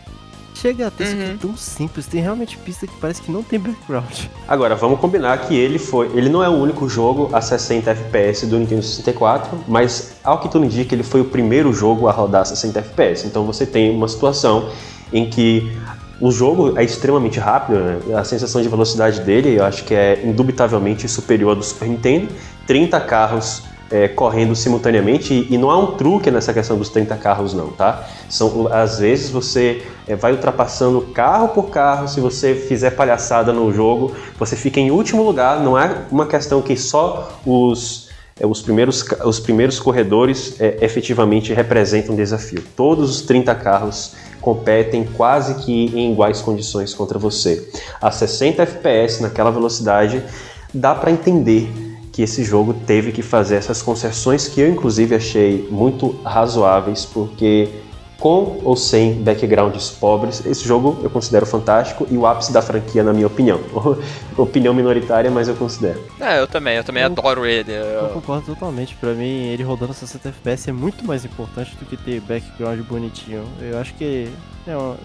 Chega a ter isso aqui Uhum. tão simples, tem realmente pista que parece que não tem background. Agora, vamos combinar que ele foi. Ele não é o único jogo a 60 FPS do Nintendo 64, mas ao que tudo indica, ele foi o primeiro jogo a rodar 60 FPS. Então você tem uma situação em que o jogo é extremamente rápido, né? a sensação de velocidade dele eu acho que é indubitavelmente superior ao do Super Nintendo. 30 carros é, correndo simultaneamente e, e não há um truque nessa questão dos 30 carros não, tá? São, às vezes você é, vai ultrapassando carro por carro, se você fizer palhaçada no jogo, você fica em último lugar, não é uma questão que só os, é, os, primeiros, os primeiros corredores é, efetivamente representam um desafio. Todos os 30 carros competem quase que em iguais condições contra você. A 60 FPS naquela velocidade dá para entender que esse jogo teve que fazer essas concessões que eu inclusive achei muito razoáveis, porque com ou sem backgrounds pobres, esse jogo eu considero fantástico e o ápice da franquia na minha opinião. opinião minoritária, mas eu considero. É, eu também, eu também Eu- adoro ele. Eu Eu- concordo totalmente. Pra mim, ele rodando 60 FPS é muito mais importante do que ter background bonitinho. Eu acho que é uma-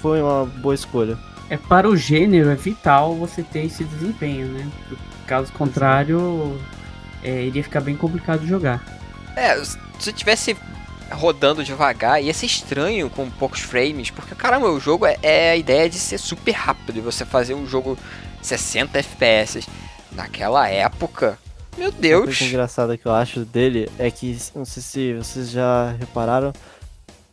foi uma boa escolha. É para o gênero, é vital você ter esse desempenho, né? Caso contrário, é, iria ficar bem complicado de jogar. É, se tivesse rodando devagar, ia ser estranho com poucos frames, porque caramba, o jogo é, é a ideia de ser super rápido e você fazer um jogo 60 FPS. Naquela época, meu Uma Deus. coisa engraçada que eu acho dele é que, não sei se vocês já repararam,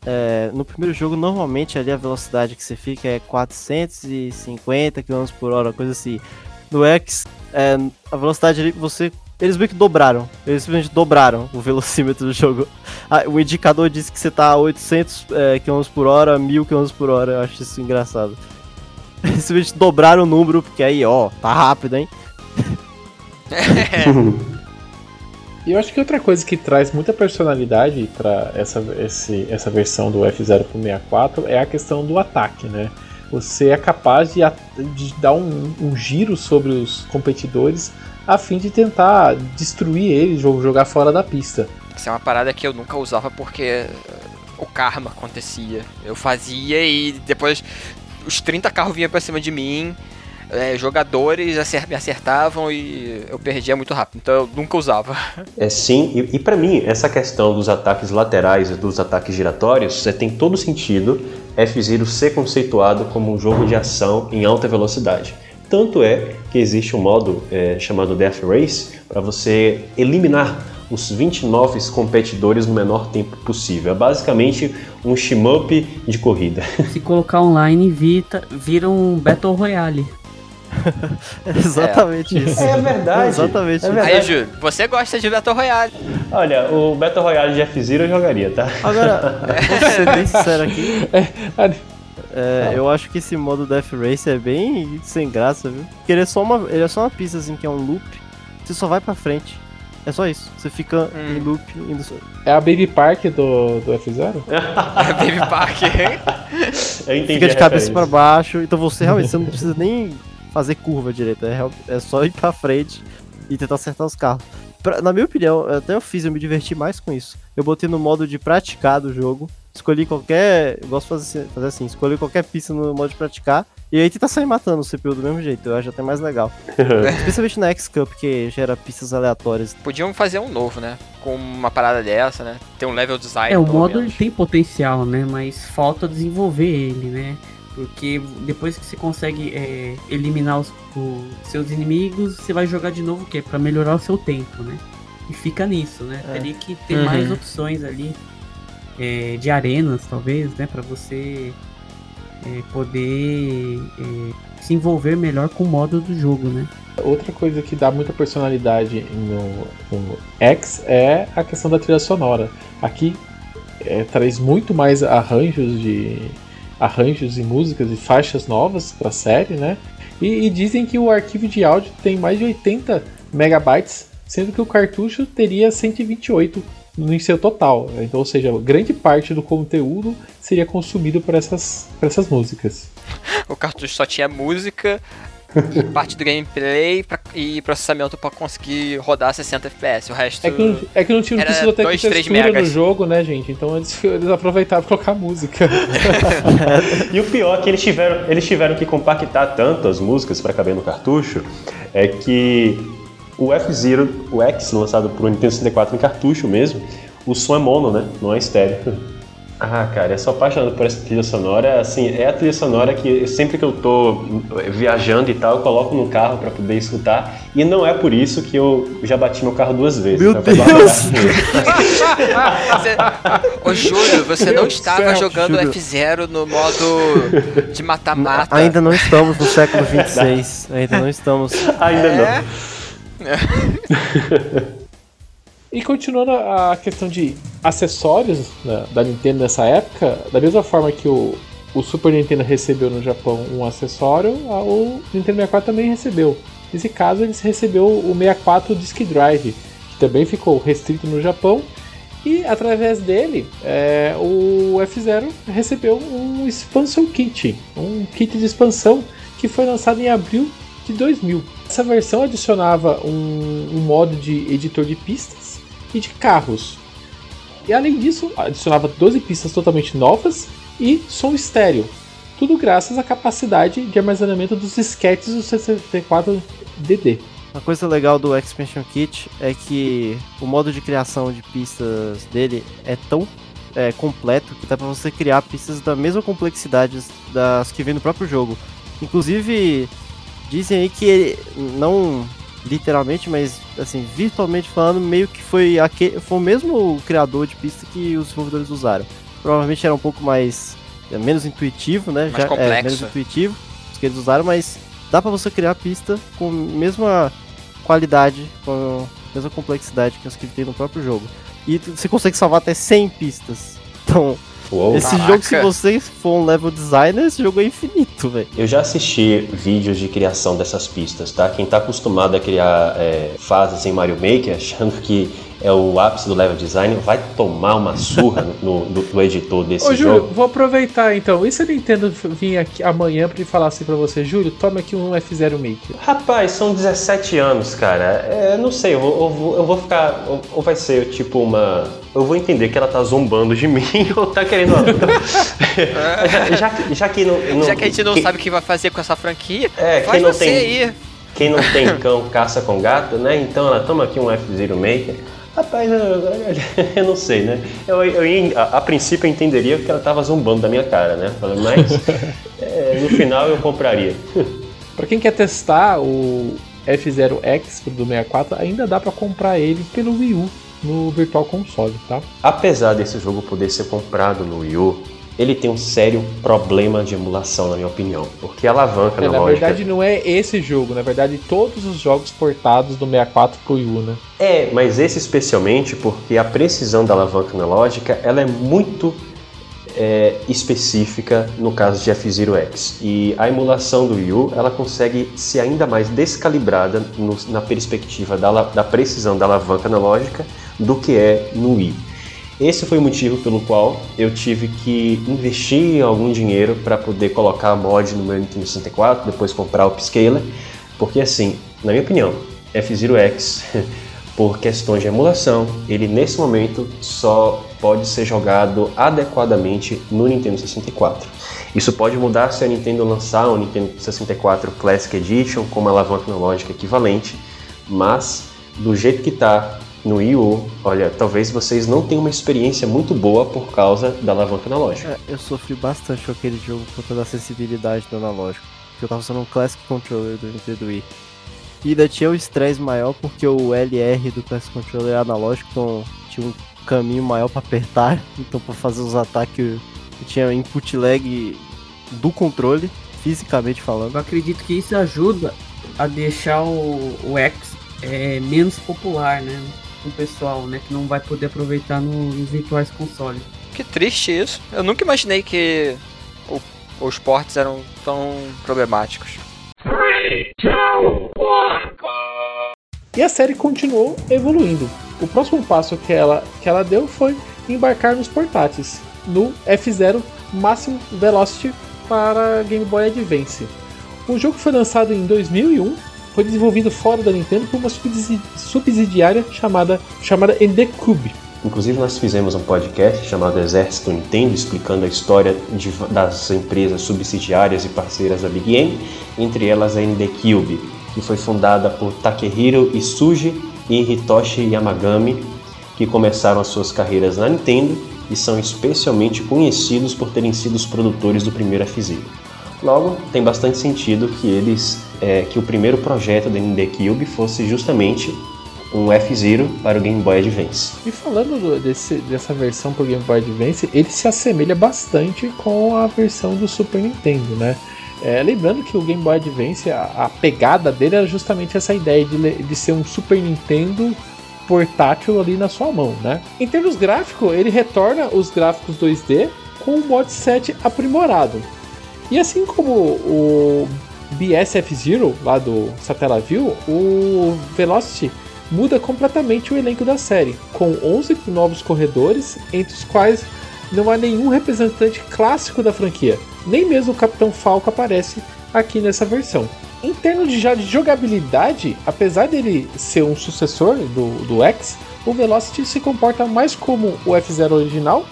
é, no primeiro jogo normalmente ali a velocidade que você fica é 450 km por hora, coisa assim. No X, é, a velocidade ali, você. Eles meio que dobraram. Eles simplesmente dobraram o velocímetro do jogo. Ah, o indicador diz que você tá a 800 é, km por hora, 1000 km por hora. Eu acho isso engraçado. Eles simplesmente dobraram o número, porque aí, ó, tá rápido, hein? E eu acho que outra coisa que traz muita personalidade para essa, esse- essa versão do F0 pro 64 é a questão do ataque, né? Você é capaz de, de dar um, um giro sobre os competidores a fim de tentar destruir eles ou jogar fora da pista. Isso é uma parada que eu nunca usava porque o karma acontecia. Eu fazia e depois os 30 carros vinham pra cima de mim, é, jogadores acer- me acertavam e eu perdia muito rápido. Então eu nunca usava. É sim, e, e para mim, essa questão dos ataques laterais e dos ataques giratórios, você tem todo sentido F-Zero ser conceituado como um jogo de ação em alta velocidade. Tanto é que existe um modo é, chamado Death Race para você eliminar os 29 competidores no menor tempo possível. É basicamente um shmup de corrida. Se colocar online, vita, vira um Battle Royale. É exatamente isso. É verdade. É exatamente É isso. verdade. Aí, Júlio, você gosta de Battle Royale. Olha, o Battle Royale de F-Zero eu jogaria, tá? Agora, vou ser bem sincero aqui, Ah, é, eu acho que esse modo Death Race é bem sem graça, viu? Porque ele é só uma, ele é só uma pista assim que é um loop, você só vai pra frente. É só isso. Você fica Hum. em loop indo. É a Baby Park do, do F0? Baby Park. Eu entendi fica de a cabeça pra baixo, então você realmente você não precisa nem fazer curva direita, é, é só ir pra frente e tentar acertar os carros. Pra- na minha opinião, até eu fiz, eu me diverti mais com isso. Eu botei no modo de praticar do jogo, escolhi qualquer. Eu gosto de fazer, fazer assim, escolhi qualquer pista no modo de praticar, e aí tentar sair matando o CPU do mesmo jeito, eu acho até mais legal. Especialmente na X-Cup, que gera pistas aleatórias. Podiam fazer um novo, né? Com uma parada dessa, né? Ter um level design. É, o modo ele tem potencial, né? Mas falta desenvolver ele, né? Porque depois que você consegue é, eliminar os, os seus inimigos, você vai jogar de novo o quê? Pra melhorar o seu tempo, né? E fica nisso, né? É. Teria que ter Uhum. mais opções ali é, de arenas, talvez, né? Pra você é, poder é, se envolver melhor com o modo do jogo, né? Outra coisa que dá muita personalidade no, no X é a questão da trilha sonora. Aqui é, traz muito mais arranjos de arranjos e músicas e faixas novas para a série, né? E, e dizem que o arquivo de áudio tem mais de 80 megabytes, sendo que o cartucho teria 128 no seu total. Então, ou seja, grande parte do conteúdo seria consumido por essas, por essas músicas. O cartucho só tinha música e parte do gameplay pra- e processamento pra conseguir rodar 60 FPS. O resto. É que não, é que não tinha precisou ter dois, três textura no jogo, né, gente? Então eles, eles aproveitaram pra colocar música. E o pior é que eles tiveram, eles tiveram que compactar tanto as músicas para caber no cartucho, é que o F-Zero, o X, lançado pro Nintendo 64 em cartucho mesmo, o som é mono, né? Não é estéreo. Ah, cara, eu sou apaixonado por essa trilha sonora. Assim, é a trilha sonora que sempre que eu tô viajando e tal, eu coloco no carro para poder escutar. E não é por isso que eu já bati meu carro duas vezes. Meu uma Deus! Você... Ô, Júlio, você não Meu estava céu, jogando Júlio. F0 no modo de mata-mata. Ainda não estamos no século 26, ainda não estamos. Ainda É? não. E continuando a questão de acessórios né, da Nintendo nessa época, da mesma forma que o, o Super Nintendo recebeu no Japão um acessório, o Nintendo 64 também recebeu. Nesse caso, ele recebeu o 64 Disk Drive, que também ficou restrito no Japão. E através dele, é, o F0 recebeu um Expansion Kit, um kit de expansão que foi lançado em abril de 2000. Essa versão adicionava um, um modo de editor de pistas e de carros. E além disso, adicionava 12 pistas totalmente novas e som estéreo. Tudo graças à capacidade de armazenamento dos disquetes do 64DD. Uma coisa legal do Expansion Kit é que o modo de criação de pistas dele é tão é, completo que dá pra você criar pistas da mesma complexidade das que vem no próprio jogo. Inclusive, dizem aí que ele, não literalmente, mas assim, virtualmente falando, meio que foi, aque, foi o mesmo criador de pista que os desenvolvedores usaram. Provavelmente era um pouco mais é, menos intuitivo, né? Mais Já, é, complexo. menos intuitivo os que eles usaram, mas dá pra você criar pista com a mesma qualidade, com a mesma complexidade que os que tem no próprio jogo. E você consegue salvar até 100 pistas. Então, Uou. esse Caraca. jogo, se você for um level designer, esse jogo é infinito, velho. Eu já assisti vídeos de criação dessas pistas, tá? Quem tá acostumado a criar é, fases em Mario Maker, achando que é o ápice do level design, vai tomar uma surra no, do, do editor desse Ô Júlio, jogo. vou aproveitar então. E se a Nintendo vir aqui amanhã pra falar assim pra você, Júlio, toma aqui um F0 Maker. Rapaz, são 17 anos, cara. É, não sei, eu vou, eu vou, eu vou ficar. Ou, ou vai ser tipo uma. Eu vou entender que ela tá zombando de mim ou tá querendo. já, já, que- que não, não- Já que a gente não quem- sabe o que vai fazer com essa franquia, É, faz quem não você tem- aí. Quem não tem cão caça com gato, né? Então ela toma aqui um F-Zero Maker. Rapaz, eu, eu- eu não sei, né? Eu, eu a, a princípio eu entenderia que ela tava zombando da minha cara, né? Mas é, no final eu compraria. Pra quem quer testar o F0X do 64, ainda dá pra comprar ele pelo Wii U no Virtual Console, tá? Apesar desse jogo poder ser comprado no Wii U, ele tem um sério problema de emulação, na minha opinião. Porque a alavanca É, na analógica... verdade não é esse jogo, na verdade todos os jogos portados do 64 pro Wii né? É, mas esse especialmente porque a precisão da alavanca analógica ela é muito é, específica no caso de F-Zero X. E a emulação do Wii U ela consegue ser ainda mais descalibrada no- na perspectiva da, da precisão da alavanca analógica do que é no Wii. Esse foi o motivo pelo qual eu tive que investir algum dinheiro para poder colocar a mod no meu Nintendo 64, depois comprar o Upscaler, porque assim, na minha opinião, F-Zero X, por questões de emulação, ele nesse momento só pode ser jogado adequadamente no Nintendo 64. Isso pode mudar se a Nintendo lançar o Nintendo 64 Classic Edition com uma alavanca analógica equivalente, mas do jeito que está no Wii U, olha, talvez vocês não tenham uma experiência muito boa por causa da alavanca analógica. É, eu sofri bastante com aquele jogo por conta da sensibilidade do analógico, porque eu tava usando um Classic Controller do Nintendo Wii. E ainda tinha o estresse maior porque o LR do Classic Controller é analógico, então tinha um caminho maior para apertar, então para fazer os ataques tinha input lag do controle, fisicamente falando. Eu acredito que isso ajuda a deixar o, o X é, menos popular, né? Com o pessoal, né? Que não vai poder aproveitar no, nos virtuais consoles. Que triste isso. Eu nunca imaginei que o, os ports eram tão problemáticos. E a série continuou evoluindo. O próximo passo que ela, que ela deu foi embarcar nos portáteis no F-Zero Máximo Velocity para Game Boy Advance. O jogo foi lançado em 2001, foi desenvolvido fora da Nintendo por uma subsidiária chamada, chamada ND Cube. Inclusive nós fizemos um podcast chamado Exército Nintendo explicando a história de, das empresas subsidiárias e parceiras da Big Game, entre elas a ND Cube, que foi fundada por Takehiro Isuji e Hitoshi Yamagami, que começaram as suas carreiras na Nintendo e são especialmente conhecidos por terem sido os produtores do primeiro F-Zero. Logo, tem bastante sentido que eles, é, que o primeiro projeto da ND Cube fosse justamente um F-Zero para o Game Boy Advance. E falando do, desse, dessa versão para o Game Boy Advance, ele se assemelha bastante com a versão do Super Nintendo, né? É, lembrando que o Game Boy Advance, a, a, pegada dele era justamente essa ideia de, de ser um Super Nintendo portátil ali na sua mão, né? Em termos gráficos, ele retorna os gráficos 2D com o mod 7 aprimorado. E assim como o BSF Zero, lá do Satellaview, o Velocity muda completamente o elenco da série, com 11 novos corredores, entre os quais não há nenhum representante clássico da franquia, nem mesmo o Capitão Falco aparece aqui nessa versão. Em termos de, já de jogabilidade, apesar dele ser um sucessor do, do X, o Velocity se comporta mais como o F-Zero original,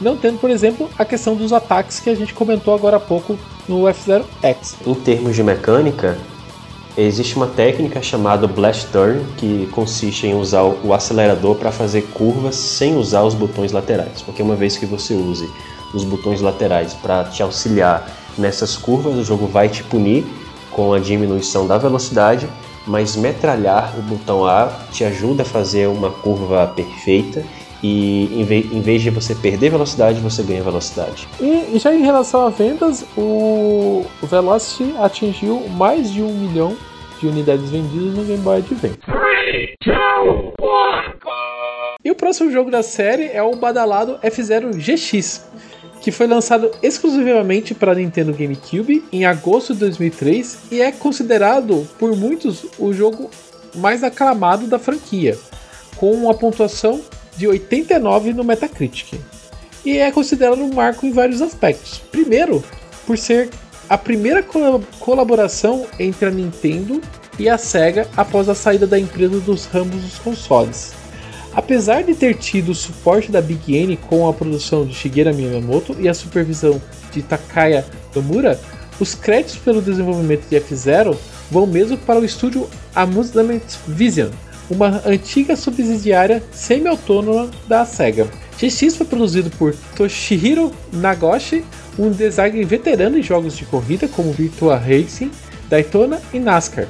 não tendo, por exemplo, a questão dos ataques que a gente comentou agora há pouco no F-Zero X. Em termos de mecânica, existe uma técnica chamada Blast Turn, que consiste em usar o acelerador para fazer curvas sem usar os botões laterais, porque uma vez que você use os botões laterais para te auxiliar nessas curvas, o jogo vai te punir com a diminuição da velocidade, mas metralhar o botão A te ajuda a fazer uma curva perfeita e em vez de você perder velocidade, você ganha velocidade. E já em relação a vendas, o Velocity atingiu mais de um milhão de unidades vendidas no Game Boy Advance. E o próximo jogo da série é o badalado F-Zero GX, que foi lançado exclusivamente para Nintendo GameCube em agosto de 2003 e é considerado por muitos o jogo mais aclamado da franquia, com uma pontuação de 89 no Metacritic. E é considerado um marco em vários aspectos. Primeiro, por ser a primeira colaboração entre a Nintendo e a Sega após a saída da empresa dos ramos dos consoles. Apesar de ter tido o suporte da Big N com a produção de Shigeru Miyamoto e a supervisão de Takaya Nomura, os créditos pelo desenvolvimento de F-Zero vão mesmo para o estúdio Amusement Vision, uma antiga subsidiária semi-autônoma da SEGA. GX foi produzido por Toshihiro Nagoshi, um designer veterano em jogos de corrida como Virtua Racing, Daytona e NASCAR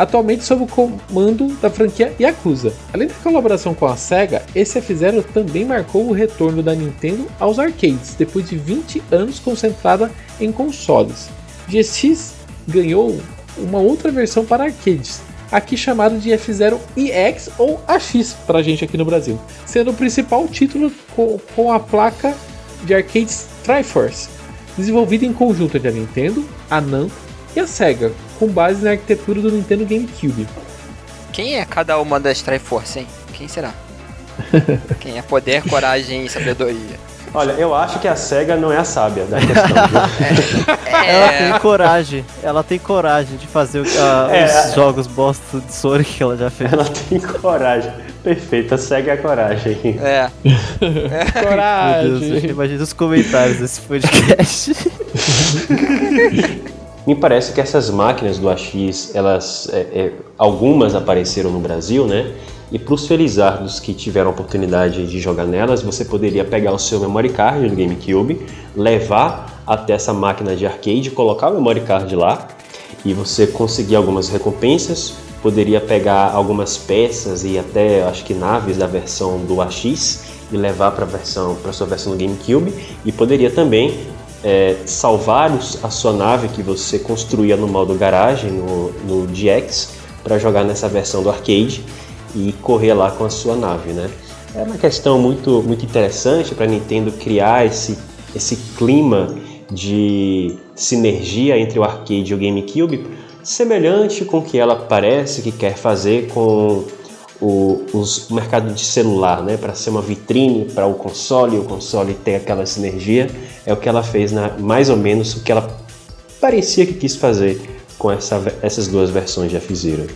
atualmente sob o comando da franquia Yakuza. Além da colaboração com a SEGA, esse F-Zero também marcou o retorno da Nintendo aos arcades, depois de 20 anos concentrada em consoles. GX ganhou uma outra versão para arcades, aqui chamada de F-Zero EX ou AX para a gente aqui no Brasil, sendo o principal título com a placa de arcades Triforce, desenvolvida em conjunto entre a Nintendo, a Namco e a SEGA, com base na arquitetura do Nintendo GameCube. Quem é cada uma das Triforce, hein? Quem será? Quem é poder, coragem e sabedoria. Olha, eu acho que a SEGA não é a sábia da questão. viu? Ela É, tem coragem, ela tem coragem de fazer ah, É. os jogos bosta de Sonic que ela já fez. Ela tem coragem. Perfeito, a SEGA é a coragem. é. Meu Deus, Coragem. imagina os comentários desse podcast. Me parece que essas máquinas do AX, elas, é, é, algumas apareceram no Brasil, né? E para os felizardos que tiveram a oportunidade de jogar nelas, você poderia pegar o seu memory card do GameCube, levar até essa máquina de arcade, colocar o memory card lá e você conseguir algumas recompensas. Poderia pegar algumas peças e até acho que naves da versão do AX e levar para a versão, para sua versão do GameCube e poderia também é, salvar a sua nave que você construía no modo garagem, no, no DX, para jogar nessa versão do arcade e correr lá com a sua nave, né? É uma questão muito, muito interessante para a Nintendo criar esse, esse clima de sinergia entre o arcade e o GameCube, semelhante com o que ela parece que quer fazer com o, os- o mercado de celular, né, para ser uma vitrine para o console, o console ter aquela sinergia, é o que ela fez na, mais ou menos o que ela parecia que quis fazer com essa, essas duas versões de F-Zero.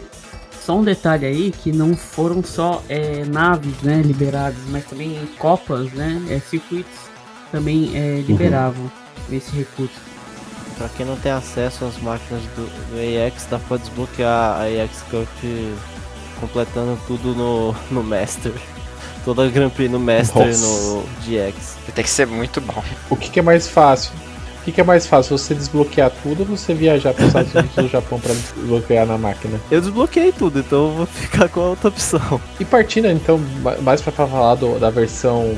Só um detalhe aí que não foram só é, naves né, liberadas, mas também copas, né? É, circuitos também é, liberavam esse recurso. pra quem não tem acesso às máquinas do, do AX, dá pra desbloquear a AX Cup completando tudo no, no Master. Toda a Grand Prix no Master e Nossa. no GX. Tem que ser muito bom. O que, que é mais fácil? O que, que é mais fácil? Você desbloquear tudo ou você viajar para os Estados Unidos ou Japão para desbloquear na máquina? Eu desbloqueei tudo, então eu vou ficar com a outra opção. E partindo então ma- mais para falar do- da versão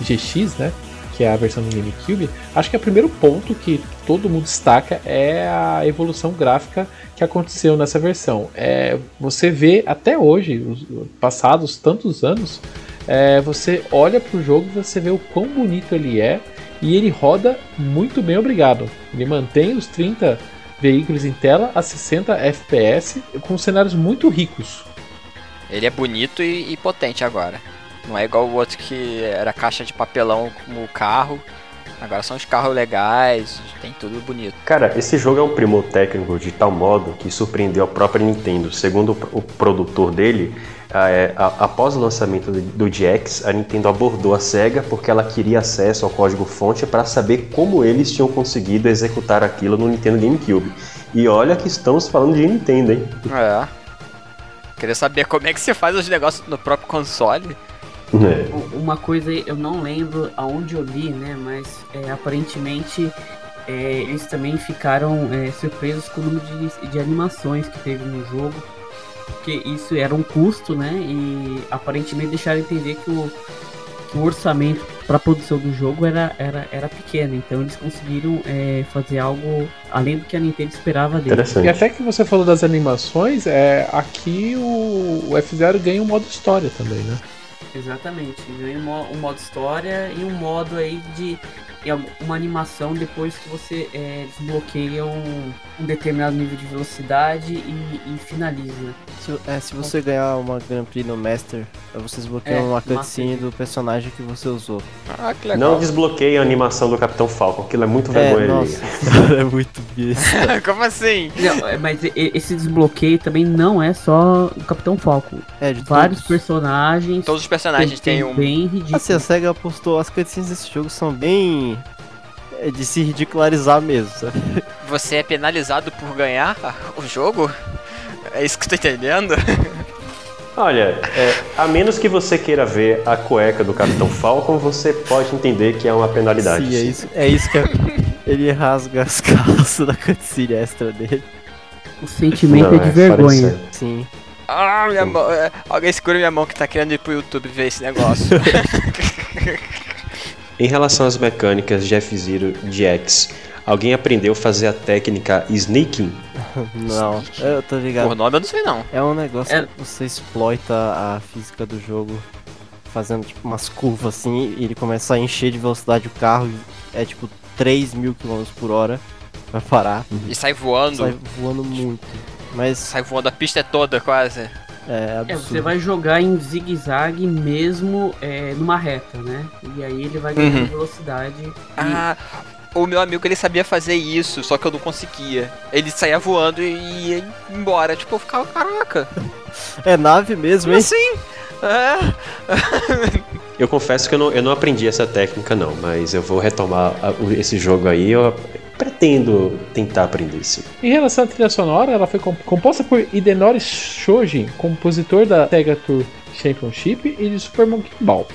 GX, né? Que é a versão do GameCube, acho que o primeiro ponto que todo mundo destaca é a evolução gráfica que aconteceu nessa versão. É, você vê até hoje, os- passados tantos anos, é, você olha pro jogo e você vê o quão bonito ele é e ele roda muito bem, obrigado. Ele mantém os 30 veículos em tela a 60 FPS com cenários muito ricos. Ele é bonito e, e potente agora. Não é igual o outro que era caixa de papelão como o carro. Agora são os carros legais, tem tudo bonito. Cara, esse jogo é um primor técnico de tal modo que surpreendeu a própria Nintendo. Segundo o- produtor dele, a- é, após o lançamento do- DX, a Nintendo abordou a SEGA porque ela queria acesso ao código-fonte para saber como eles tinham conseguido executar aquilo no Nintendo GameCube. E olha que estamos falando de Nintendo, hein? É. Queria saber como é que se faz os negócios no próprio console. É. Uma coisa eu não lembro aonde eu li, né? Mas é, aparentemente é, eles também ficaram é, surpresos com o número de, de animações que teve no jogo. Porque isso era um custo, né? E aparentemente deixaram entender que o, que o orçamento para a produção do jogo era, era, era pequeno. Então eles conseguiram é, fazer algo além do que a Nintendo esperava deles. E até que você falou das animações, é, aqui o, o F0 ganha um modo história também, né? Exatamente, ganha um, mo- modo história e um modo aí de al- uma animação depois que você é, desbloqueia um, um determinado nível de velocidade e, e finaliza. Se, é, se você ganhar uma Grand Prix no Master, você desbloqueia É, uma cutscene do personagem que você usou. Ah, que legal. Não desbloqueie a animação do Capitão Falcon, aquilo é muito É, vergonha nossa, alheia. cara, é muito besta. como assim? Não, é, mas esse desbloqueio também não é só o Capitão Falcon. É, de Vários todos. personagens. Todos os personagens têm um. bem ridículo. Assim, a SEGA postou, as cutscenes desse jogo são bem... é, de se ridicularizar mesmo, sabe? Você é penalizado por ganhar o jogo? É isso que eu tô entendendo? Olha, é, a menos que você queira ver a cueca do Capitão Falcon, você pode entender que é uma penalidade. Sim, é isso, é isso que é- ele rasga as calças da cutscene extra dele. O sentimento Não, é de é vergonha. de série. Sim. Ah, minha mão. é, Alguém segura minha mão que tá querendo ir pro YouTube ver esse negócio. Em relação às mecânicas de F-Zero GX, alguém aprendeu a fazer a técnica sneaking? Não, eu tô ligado. Por nome eu não sei não. É um negócio É- que você exploita a física do jogo fazendo tipo umas curvas assim e ele começa a encher de velocidade o carro e é tipo 3 mil km por hora vai parar. E sai voando. Sai voando muito. Mas Sai voando a pista toda quase. É É, você vai jogar em zigue-zague mesmo é, numa reta, né? E aí ele vai ganhando Uhum. velocidade. e- Ah, o meu amigo ele sabia fazer isso, só que eu não conseguia. Ele saía voando e ia embora. Tipo, eu ficava, caraca, É nave mesmo, hein? assim? É. Eu confesso que eu não, eu não aprendi essa técnica não, mas eu vou retomar esse jogo aí, eu pretendo tentar aprender sim. Em relação à trilha sonora, ela foi comp- composta por Hidenori Shoji, compositor da Sega Tour Championship e de Super Monkey Ball.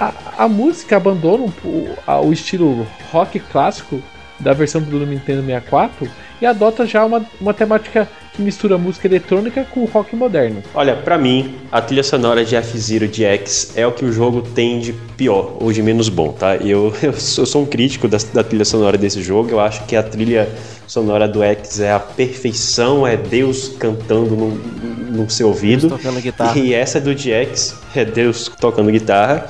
A, a música abandona po- a- o estilo rock clássico da versão do Nintendo 64 e adota já uma, uma temática que mistura música eletrônica com rock moderno. Olha, pra mim, a trilha sonora de F-Zero GX é o que o jogo tem de pior ou de menos bom, tá? Eu, eu, sou, eu sou um crítico da, da trilha sonora desse jogo, eu acho que a trilha sonora do X é a perfeição, é Deus cantando no, no seu ouvido. Tocando guitarra. E essa do GX é Deus tocando guitarra.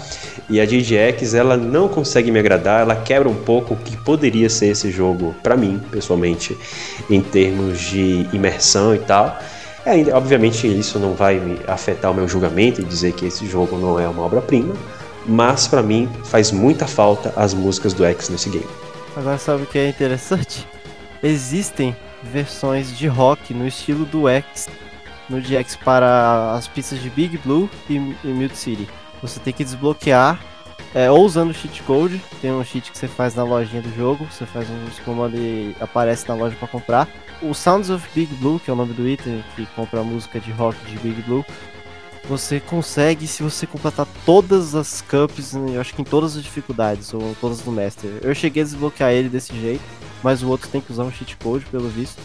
E a de GX ela não consegue me agradar, ela quebra um pouco o que poderia ser esse jogo pra mim, pessoalmente, em termos de imersão e tal. E ainda, obviamente isso não vai me afetar o meu julgamento e dizer que esse jogo não é uma obra-prima, mas pra mim faz muita falta as músicas do X nesse game. Agora sabe o que é interessante? Existem versões de rock no estilo do X no GX para as pistas de Big Blue e, e Mute City. Você tem que desbloquear é, ou usando o cheat code, tem um cheat que você faz na lojinha do jogo, você faz um comando e aparece na loja para comprar. O Sounds of Big Blue, que é o nome do item que compra música de rock de Big Blue, você consegue se você completar todas as cups, eu acho que em todas as dificuldades, ou todas do Master. Eu cheguei a desbloquear ele desse jeito, mas o outro tem que usar um cheat code, pelo visto.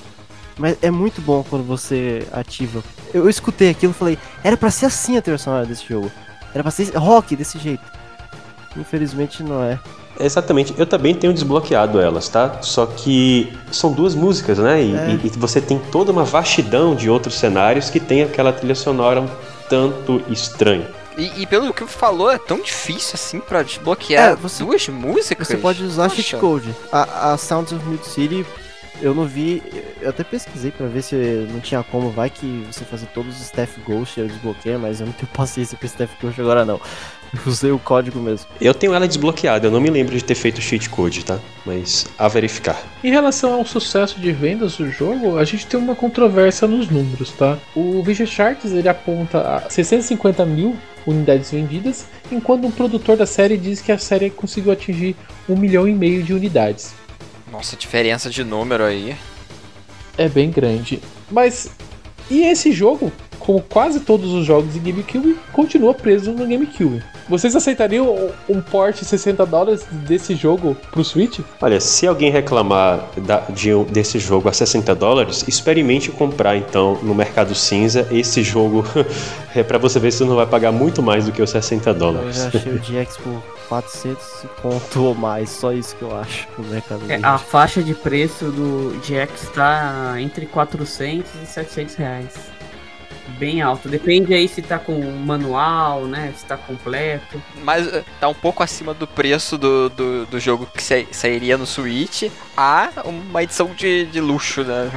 Mas é muito bom quando você ativa. Eu, escutei aquilo e falei, era pra ser assim a trilha sonora desse jogo. Era pra ser rock desse jeito. Infelizmente não é. Exatamente, eu também tenho desbloqueado elas, tá? Só que são duas músicas, né? E, É. e- e você tem toda uma vastidão de outros cenários que tem aquela trilha sonora um tanto estranha. E, e pelo que falou, é tão difícil assim pra desbloquear É, você- duas músicas. Você pode usar Poxa. cheat code. A, a Sounds of Mid City, eu não vi. Eu até pesquisei pra ver se não tinha como. Vai que você fazer todos os Staff Ghost eu desbloqueio, mas eu não tenho paciência pra Staff Ghost agora não. Eu usei o código mesmo. Eu tenho ela desbloqueada, eu não me lembro de ter feito cheat code, tá? Mas a verificar. Em relação ao sucesso de vendas do jogo, a gente tem uma controvérsia nos números, tá? O Visual Charts ele aponta a 650 mil unidades vendidas, enquanto um produtor da série diz que a série conseguiu atingir um milhão e meio de unidades. Nossa, diferença de número aí. É bem grande. Mas e esse jogo, como quase todos os jogos de GameCube, continua preso no GameCube. Vocês aceitariam um port 60 dólares desse jogo pro Switch? Olha, se alguém reclamar da- de um- desse jogo a 60 dólares, experimente comprar então no Mercado Cinza esse jogo. é pra você ver se você não vai pagar muito mais do que os 60 Eu dólares. já achei o GX por 400 conto ou mais, só isso que eu acho no mercado É, a faixa de preço do GX está entre 400 e 700 reais. Bem alto. Depende aí se tá com manual, né? Se tá completo. Mas eh, tá um pouco acima do preço do, do, do jogo que sa- sairia no Switch a uma edição de, de luxo, né?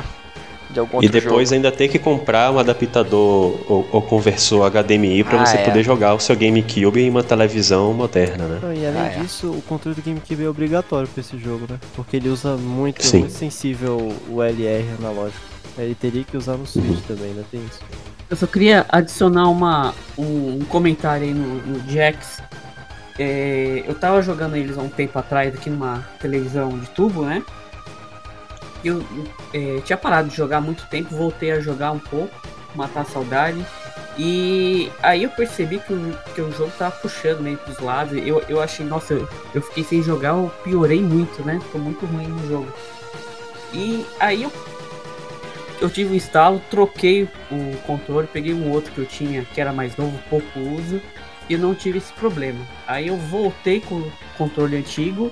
De algum E depois jogo. ainda ter que comprar um adaptador ou, ou conversor HDMI para Ah, você é. poder jogar o seu GameCube em uma televisão moderna, né? E além Ah, é. disso, o controle do GameCube é obrigatório pra esse jogo, né? Porque ele usa muito, Sim. muito sensível o LR analógico. Ele teria que usar no Switch também, né? Tem isso. Eu só queria adicionar uma, um, um comentário aí no, no GX. É, eu tava jogando eles há um tempo atrás aqui numa televisão de tubo, né? Eu é, tinha parado de jogar há muito tempo, voltei a jogar um pouco, matar a saudade. E aí eu percebi que o, que o jogo tava puxando meio pros lados. Eu, eu achei, nossa, eu, eu fiquei sem jogar, eu piorei muito, né? Tô muito ruim no jogo. E aí eu eu tive um instalo, troquei o controle, peguei um outro que eu tinha, que era mais novo, pouco uso, e não tive esse problema. Aí eu voltei com o controle antigo,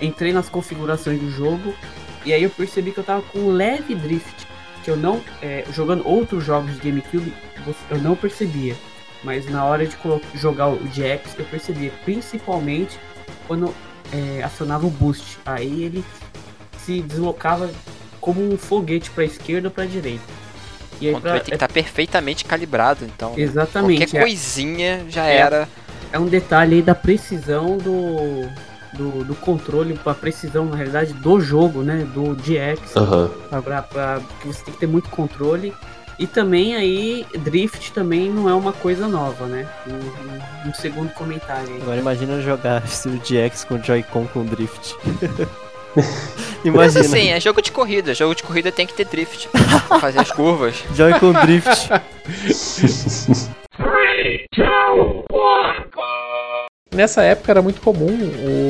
entrei nas configurações do jogo, e aí eu percebi que eu tava com um leve drift, que eu não, é, jogando outros jogos de GameCube, eu não percebia. Mas na hora de jogar o GX, eu percebia, principalmente quando é, acionava o boost. Aí ele se deslocava como um foguete para esquerda ou para direita. E O aí, controle pra- tem que estar perfeitamente calibrado, então. né? Exatamente. Qualquer é- coisinha já É. era. é um detalhe aí da precisão do, do, do controle, a precisão, na realidade, do jogo, né? Do DX, Aham. pra, pra- que você tem que ter muito controle. E também aí, drift também não é uma coisa nova, né? Um, um- um segundo comentário aí. Agora imagina jogar estilo DX com Joy-Con com drift. Mas imagina. assim, é jogo de corrida. Jogo de corrida tem que ter drift. fazer as curvas. Joy-Con drift. Nessa época era muito comum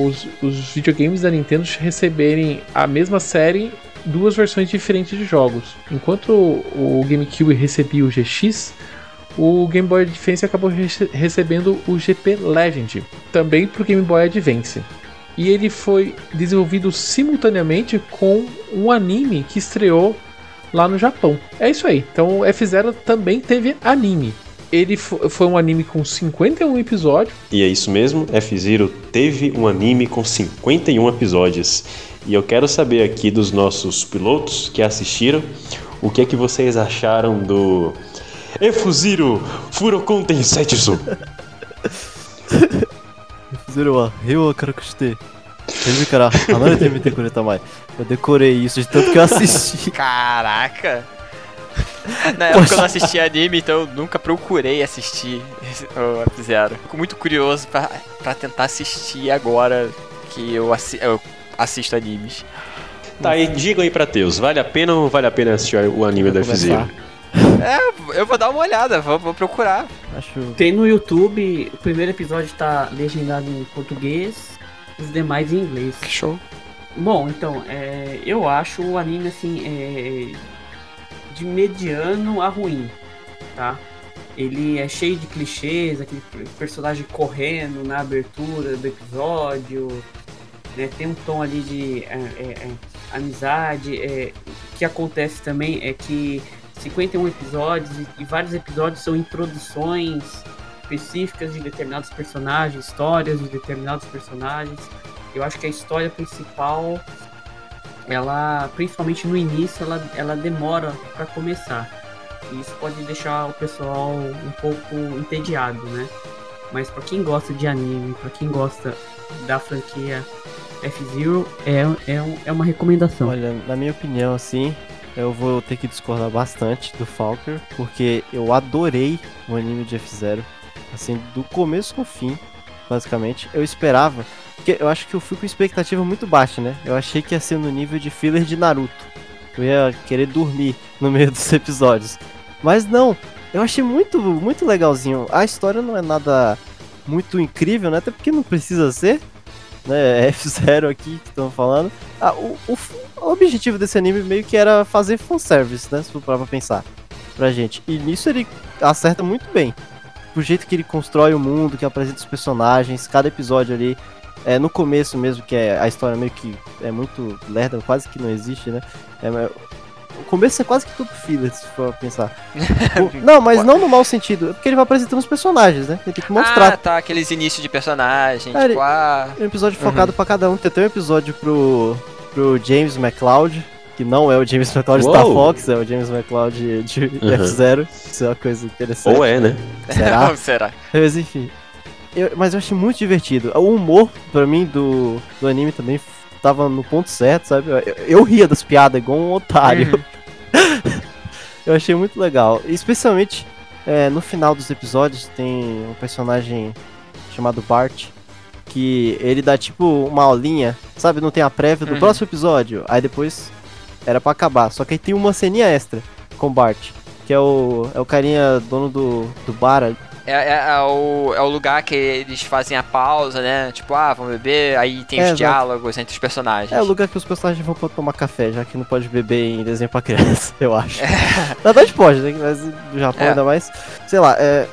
os, os videogames da Nintendo receberem a mesma série duas versões diferentes de jogos. Enquanto o GameCube recebia o GX, o Game Boy Advance acabou rece- recebendo o GP Legend, também para o Game Boy Advance. E ele foi desenvolvido simultaneamente com um anime que estreou lá no Japão. É isso aí. Então o F-Zero também teve anime. Ele fo- foi um anime com 51 episódios. E é isso mesmo, F-Zero teve um anime com 51 episódios. E eu quero saber aqui dos nossos pilotos que assistiram, o que é que vocês acharam do F-Zero Furokon Tensetsu. Fizeram a Ryu Karakushite. Teve cara, Hanare Mite Kureta Mai. Eu decorei isso de tanto que eu assisti. Caraca! Na época eu não assistia anime, então eu nunca procurei assistir o F-Zero. Fico muito curioso pra, pra tentar assistir agora que eu, assi- eu assisto animes. Tá aí, diga aí pra Teus, vale a pena ou não vale a pena assistir o anime do Vou F-Zero? Começar. Eu vou dar uma olhada, vou, vou procurar. Acho. Tem no YouTube, o primeiro episódio tá legendado em português, os demais em inglês. Que show. Bom, então, é, eu acho o anime assim é, de mediano a ruim, tá? Ele é cheio de clichês, aquele personagem correndo na abertura do episódio, né? Tem um tom ali de é, é, é, amizade. é, o que acontece também é que 51 episódios e, vários episódios são introduções específicas de determinados personagens, histórias de determinados personagens. Eu acho que a história principal, ela, principalmente no início, ela, ela demora para começar. E isso pode deixar o pessoal um pouco entediado, né? Mas para quem gosta de anime, para quem gosta da franquia F-Zero, é, é, é uma recomendação. Olha, na minha opinião, assim, eu vou ter que discordar bastante do Falker, porque eu adorei o anime de F-Zero. Assim, do começo ao fim, basicamente. Eu esperava, porque eu acho que eu fui com expectativa muito baixa, né? Eu achei que ia ser no nível de filler de Naruto. Eu ia querer dormir no meio dos episódios. Mas não, eu achei muito, muito legalzinho. A história não é nada muito incrível, né? Até porque não precisa ser. Né? É F0 aqui que estão falando. Ah, o, o, o objetivo desse anime meio que era fazer fanservice, né? Se for pra pensar. Pra gente. E nisso ele acerta muito bem. O jeito que ele constrói o mundo, que apresenta os personagens, cada episódio ali. É, no começo mesmo, que é a história meio que é muito lerda, quase que não existe, né? É, o começo é quase que tudo filler, se for pensar. O- não, mas não no mau sentido. É porque ele vai apresentando os personagens, né? Ele tem que mostrar Ah, tá, aqueles inícios de personagem, Ah, tipo, ah... um episódio focado pra cada um. Tem até um episódio pro, pro James McCloud, que não é o James McCloud Star! Fox, é o James McCloud de Uhum. F0. Isso é uma coisa interessante. Ou é, né? Será? Será? Mas enfim. Eu- mas eu achei muito divertido. O humor, pra mim, do, do anime também tava no ponto certo, sabe? Eu, eu- ria das piadas igual um otário. eu achei muito legal. Especialmente é, no final dos episódios tem um personagem chamado Bart. Que ele dá tipo uma aulinha, sabe? Não tem a prévia do Uhum. próximo episódio. Aí depois era pra acabar. Só que aí tem uma ceninha extra com Bart. Que é o, é o carinha dono do, do bar É, é- é o, é o lugar que eles fazem a pausa, né? Tipo, ah, vamos beber, aí tem É, os exato. diálogos entre os personagens. É o lugar que os personagens vão tomar café, já que não pode beber em desenho pra criança, eu acho. Na verdade pode, né? Mas no Japão É. ainda mais. Sei lá, é.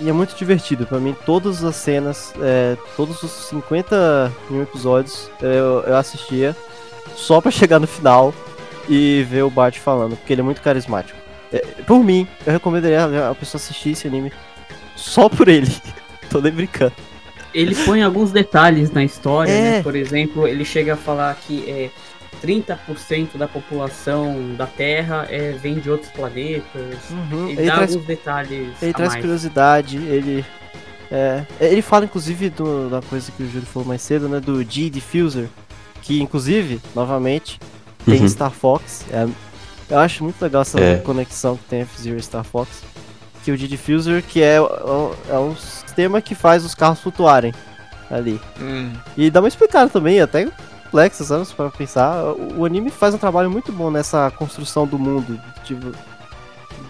E é muito divertido. Pra mim, todas as cenas, é, todos os 51 episódios eu, eu assistia só pra chegar no final e ver o Bart falando, porque ele é muito carismático. É, por mim, eu recomendaria a pessoa assistir esse anime só por ele. Tô nem brincando. Ele põe alguns detalhes na história, É. né? Por exemplo, ele chega a falar que é, 30% da população da Terra é, vem de outros planetas. Uhum. Ele, Ele dá traz, alguns detalhes ele a traz mais. curiosidade, ele. É, ele fala inclusive do, da coisa que o Júlio falou mais cedo, né? Do G-Diffuser. Que inclusive, novamente, tem Uhum. Star Fox. É, eu acho muito legal essa É. conexão que tem F-Zero e Star Fox. Que o G-Diffuser, que é, o- é um sistema que faz os carros flutuarem ali. Hum. E dá uma explicada também, até complexa, sabe? Para pensar. O, o anime faz um trabalho muito bom nessa construção do mundo, tipo,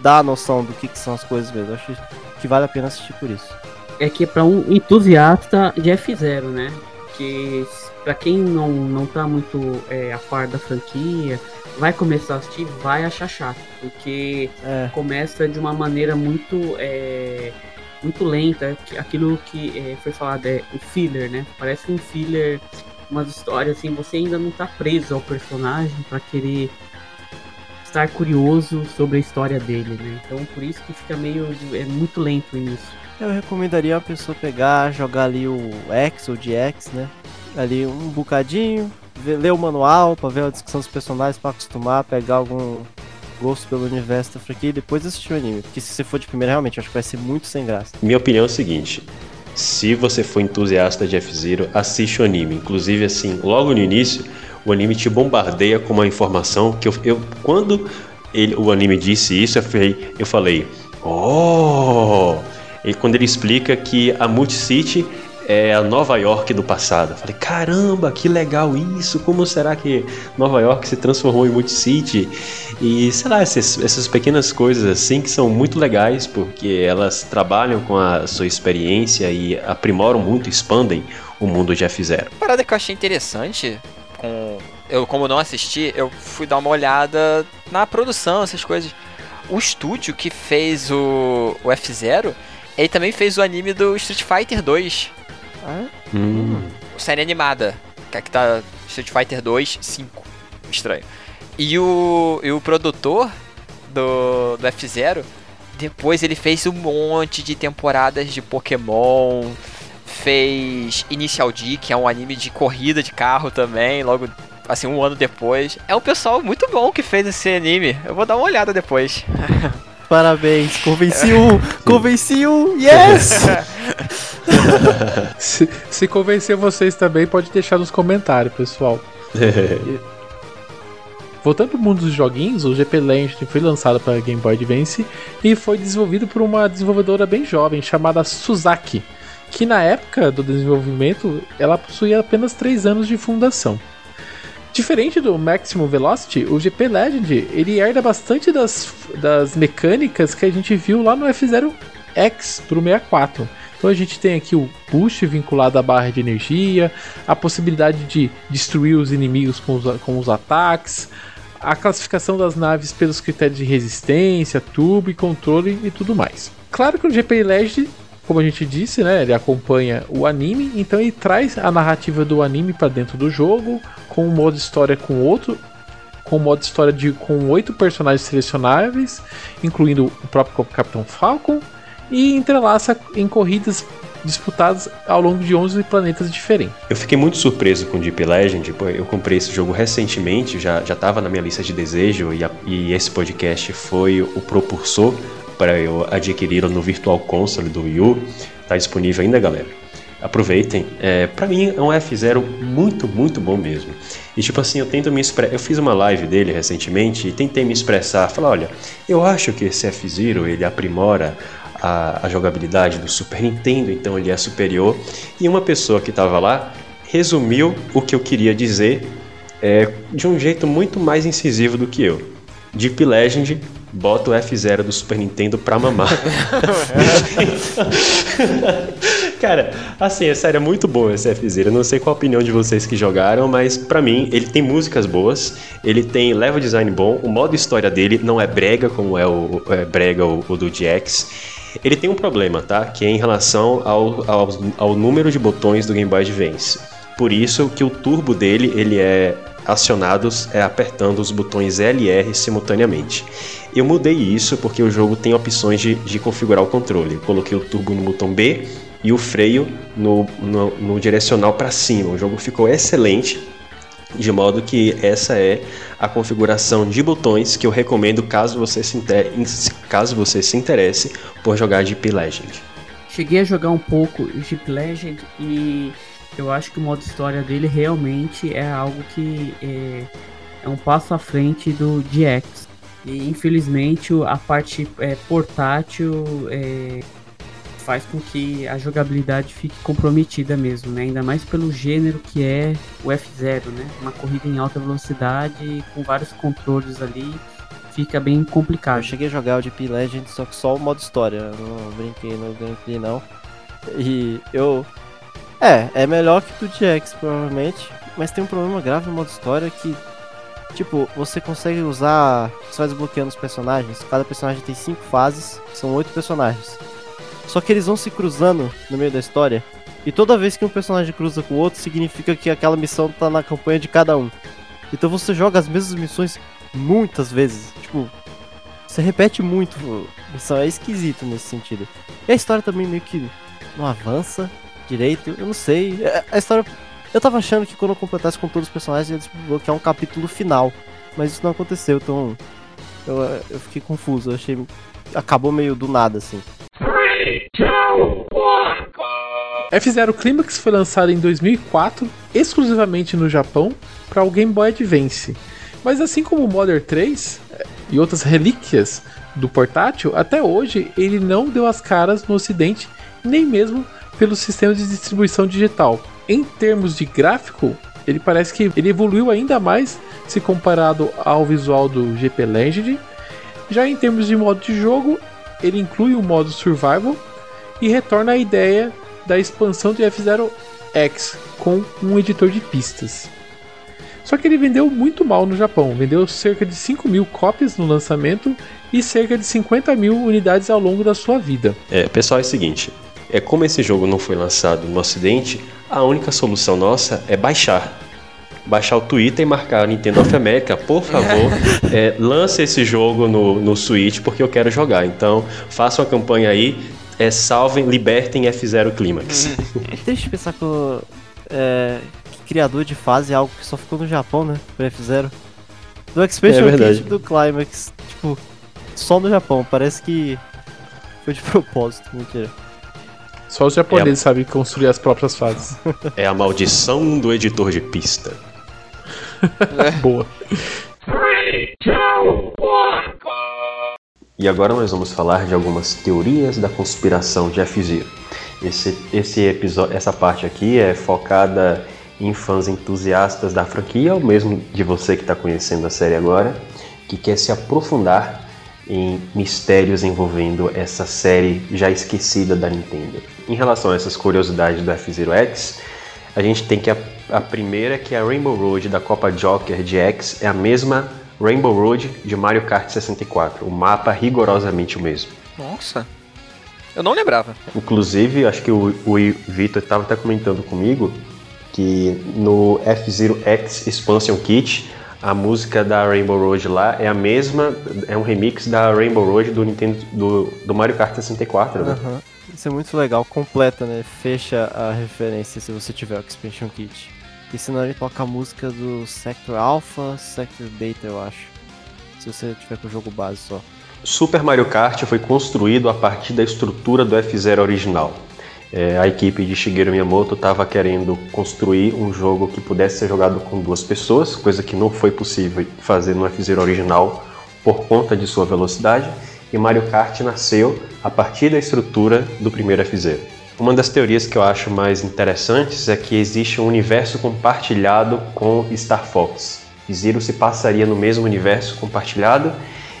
dá a noção do que, que são as coisas mesmo. Eu acho que vale a pena assistir por isso. É que é pra um entusiasta de F0, né? Que pra quem não, não tá muito é, a par da franquia, vai começar a assistir, vai achar chato. Porque É, começa de uma maneira muito é, muito lenta aquilo que é, foi falado é o filler né parece um filler umas histórias assim você ainda não tá preso ao personagem pra querer estar curioso sobre a história dele né então por isso que fica meio de- é muito lento o início eu recomendaria a pessoa pegar, jogar ali o X ou DX, né? Ali um bocadinho, ver- ler o manual pra ver a descrição dos personagens pra acostumar, pegar algum gosto pelo universo da franquia e depois assistir o anime. Porque se você for de primeira, realmente, acho que vai ser muito sem graça. Minha opinião é o seguinte: se você for entusiasta de F-Zero, assiste o anime. Inclusive, assim, logo no início, o anime te bombardeia com uma informação que eu, eu- quando ele, o anime disse isso, eu falei, eu falei, oh! E quando ele explica que a Multicity é a Nova York do passado. Falei, caramba, que legal isso! Como será que Nova York se transformou em Multicity? E sei lá, essas, essas pequenas coisas assim que são muito legais, porque elas trabalham com a sua experiência e aprimoram muito, expandem o mundo F0. Uma parada que eu achei interessante, com eu como não assisti, eu fui dar uma olhada na produção, essas coisas. O estúdio que fez o, o F0, ele também fez o anime do Street Fighter 2, Hum. série animada, que aqui tá Street Fighter 2 5. Estranho. E o, e o produtor do, do F0, depois ele fez um monte de temporadas de Pokémon, fez Initial D, que é um anime de corrida de carro também, logo assim um ano depois. É um pessoal muito bom que fez esse anime. Eu vou dar uma olhada depois. parabéns, convenci um! convenci um! Yes! Se, se convencer vocês também, pode deixar nos comentários, pessoal. Voltando pro mundo dos joguinhos, o GP Legend foi lançado para Game Boy Advance e foi desenvolvido por uma desenvolvedora bem jovem chamada Suzaki, que na época do desenvolvimento ela possuía apenas 3 anos de fundação. Diferente do Maximum Velocity, o GP Legend ele herda bastante das, das mecânicas que a gente viu lá no F0 X pro 64. Então a gente tem aqui o push vinculado à barra de energia, a possibilidade de destruir os inimigos com os, com os ataques, a classificação das naves pelos critérios de resistência, turbo e controle e tudo mais. Claro que o GP Legend, como a gente disse, né, ele acompanha o anime, então ele traz a narrativa do anime para dentro do jogo, com um modo história com outro, com um modo história de com oito personagens selecionáveis, incluindo o próprio Capitão Falcon, e entrelaça em corridas disputadas ao longo de 11 planetas diferentes. Eu fiquei muito surpreso com Deep Legend, eu comprei esse jogo recentemente, já já estava na minha lista de desejo e, a- e esse podcast foi o propulsor para eu adquirir no Virtual Console do Wii U. Tá disponível ainda, galera. Aproveitem. É, para mim é um F0 muito, muito bom mesmo. E tipo assim, eu tento me expressar. Eu fiz uma live dele recentemente e tentei me expressar. Falar, olha, eu acho que esse F-Zero ele aprimora a, a jogabilidade do Super Nintendo, então ele é superior. E uma pessoa que estava lá resumiu o que eu queria dizer é, de um jeito muito mais incisivo do que eu. Deep Legend bota o F0 do Super Nintendo pra mamar. Cara, assim, é sério, é muito bom esse F-Zero. Eu não sei qual a opinião de vocês que jogaram, mas pra mim ele tem músicas boas, ele tem level design bom, o modo história dele não é brega como é o é brega o, o do GX. Ele tem um problema, tá? Que é em relação ao, ao, ao número de botões do Game Boy Advance. Por isso que o turbo dele ele é acionado é, apertando os botões L e R simultaneamente. Eu mudei isso porque o jogo tem opções de, de configurar o controle. Eu coloquei o turbo no botão B e o freio no, no, no direcional para cima. O jogo ficou excelente. De modo que essa é a configuração de botões que eu recomendo caso você se, inter... caso você se interesse por jogar Deep Legend. Cheguei a jogar um pouco Deep Legend e eu acho que o modo história dele realmente é algo que é, é um passo à frente do DX. E infelizmente a parte é, portátil é, faz com que a jogabilidade fique comprometida mesmo, né? Ainda mais pelo gênero que é o F0, né? Uma corrida em alta velocidade com vários controles ali, fica bem complicado. Eu cheguei a jogar o DP Legend, só que só o modo história, não brinquei no gameplay não. E eu é, é melhor que do DX provavelmente, mas tem um problema grave no modo história que Tipo, você consegue usar. Você vai desbloqueando os personagens. Cada personagem tem cinco fases, são oito personagens. Só que eles vão se cruzando no meio da história. E toda vez que um personagem cruza com o outro, significa que aquela missão tá na campanha de cada um. Então você joga as mesmas missões muitas vezes. Tipo, você repete muito missão. É esquisito nesse sentido. E a história também meio que não avança direito. Eu não sei. É, a história eu tava achando que quando eu completasse com todos os personagens, ia desbloquear um capítulo final. Mas isso não aconteceu, então. Eu, eu fiquei confuso, eu achei. Acabou meio do nada, assim. F-Zero Climax foi lançado em 2004, exclusivamente no Japão, para o Game Boy Advance. Mas assim como o Modern 3 eh, e outras relíquias do portátil, até hoje ele não deu as caras no ocidente, nem mesmo pelo sistema de distribuição digital. Em termos de gráfico, ele parece que ele evoluiu ainda mais se comparado ao visual do GP Legend. Já em termos de modo de jogo, ele inclui o modo Survival e retorna a ideia da expansão de F-Zero X com um editor de pistas. Só que ele vendeu muito mal no Japão, vendeu cerca de 5 mil cópias no lançamento e cerca de 50 mil unidades ao longo da sua vida. É, pessoal, é o seguinte: é como esse jogo não foi lançado no Ocidente, a única solução nossa é baixar. Baixar o Twitter e marcar Nintendo of America, por favor, é, lance esse jogo no, no Switch porque eu quero jogar. Então, faça uma campanha aí, é, salvem, libertem F0 Climax. Deixa eu pensar que, é, que criador de fase é algo que só ficou no Japão, né? Pro F0. Do Expansion é do Climax, tipo, só no Japão. Parece que foi de propósito, mentira. Só os japoneses é a... sabem construir as próprias fases. É a maldição do editor de pista. Boa. E agora nós vamos falar de algumas teorias da conspiração de F-Zero. Esse, esse episódio, essa parte aqui é focada em fãs entusiastas da franquia, ou mesmo de você que está conhecendo a série agora, que quer se aprofundar em mistérios envolvendo essa série já esquecida da Nintendo. Em relação a essas curiosidades do F-Zero X, a gente tem que a, a primeira que é a Rainbow Road da Copa Joker de X é a mesma Rainbow Road de Mario Kart 64. O mapa é rigorosamente o mesmo. Nossa. Eu não lembrava. Inclusive, acho que o, o Vitor estava até comentando comigo que no F-Zero X Expansion Kit a música da Rainbow Road lá é a mesma, é um remix da Rainbow Road do Nintendo do, do Mario Kart 64, né? Uhum. Isso é muito legal, completa, né? Fecha a referência se você tiver o Expansion Kit. E senão ele toca a música do Sector Alpha, Sector Beta, eu acho. Se você tiver com o jogo base só. Super Mario Kart foi construído a partir da estrutura do F-Zero original. É, a equipe de Shigeru Miyamoto estava querendo construir um jogo que pudesse ser jogado com duas pessoas, coisa que não foi possível fazer no F-Zero original por conta de sua velocidade, e Mario Kart nasceu a partir da estrutura do primeiro F-Zero. Uma das teorias que eu acho mais interessantes é que existe um universo compartilhado com Star Fox. Zero se passaria no mesmo universo compartilhado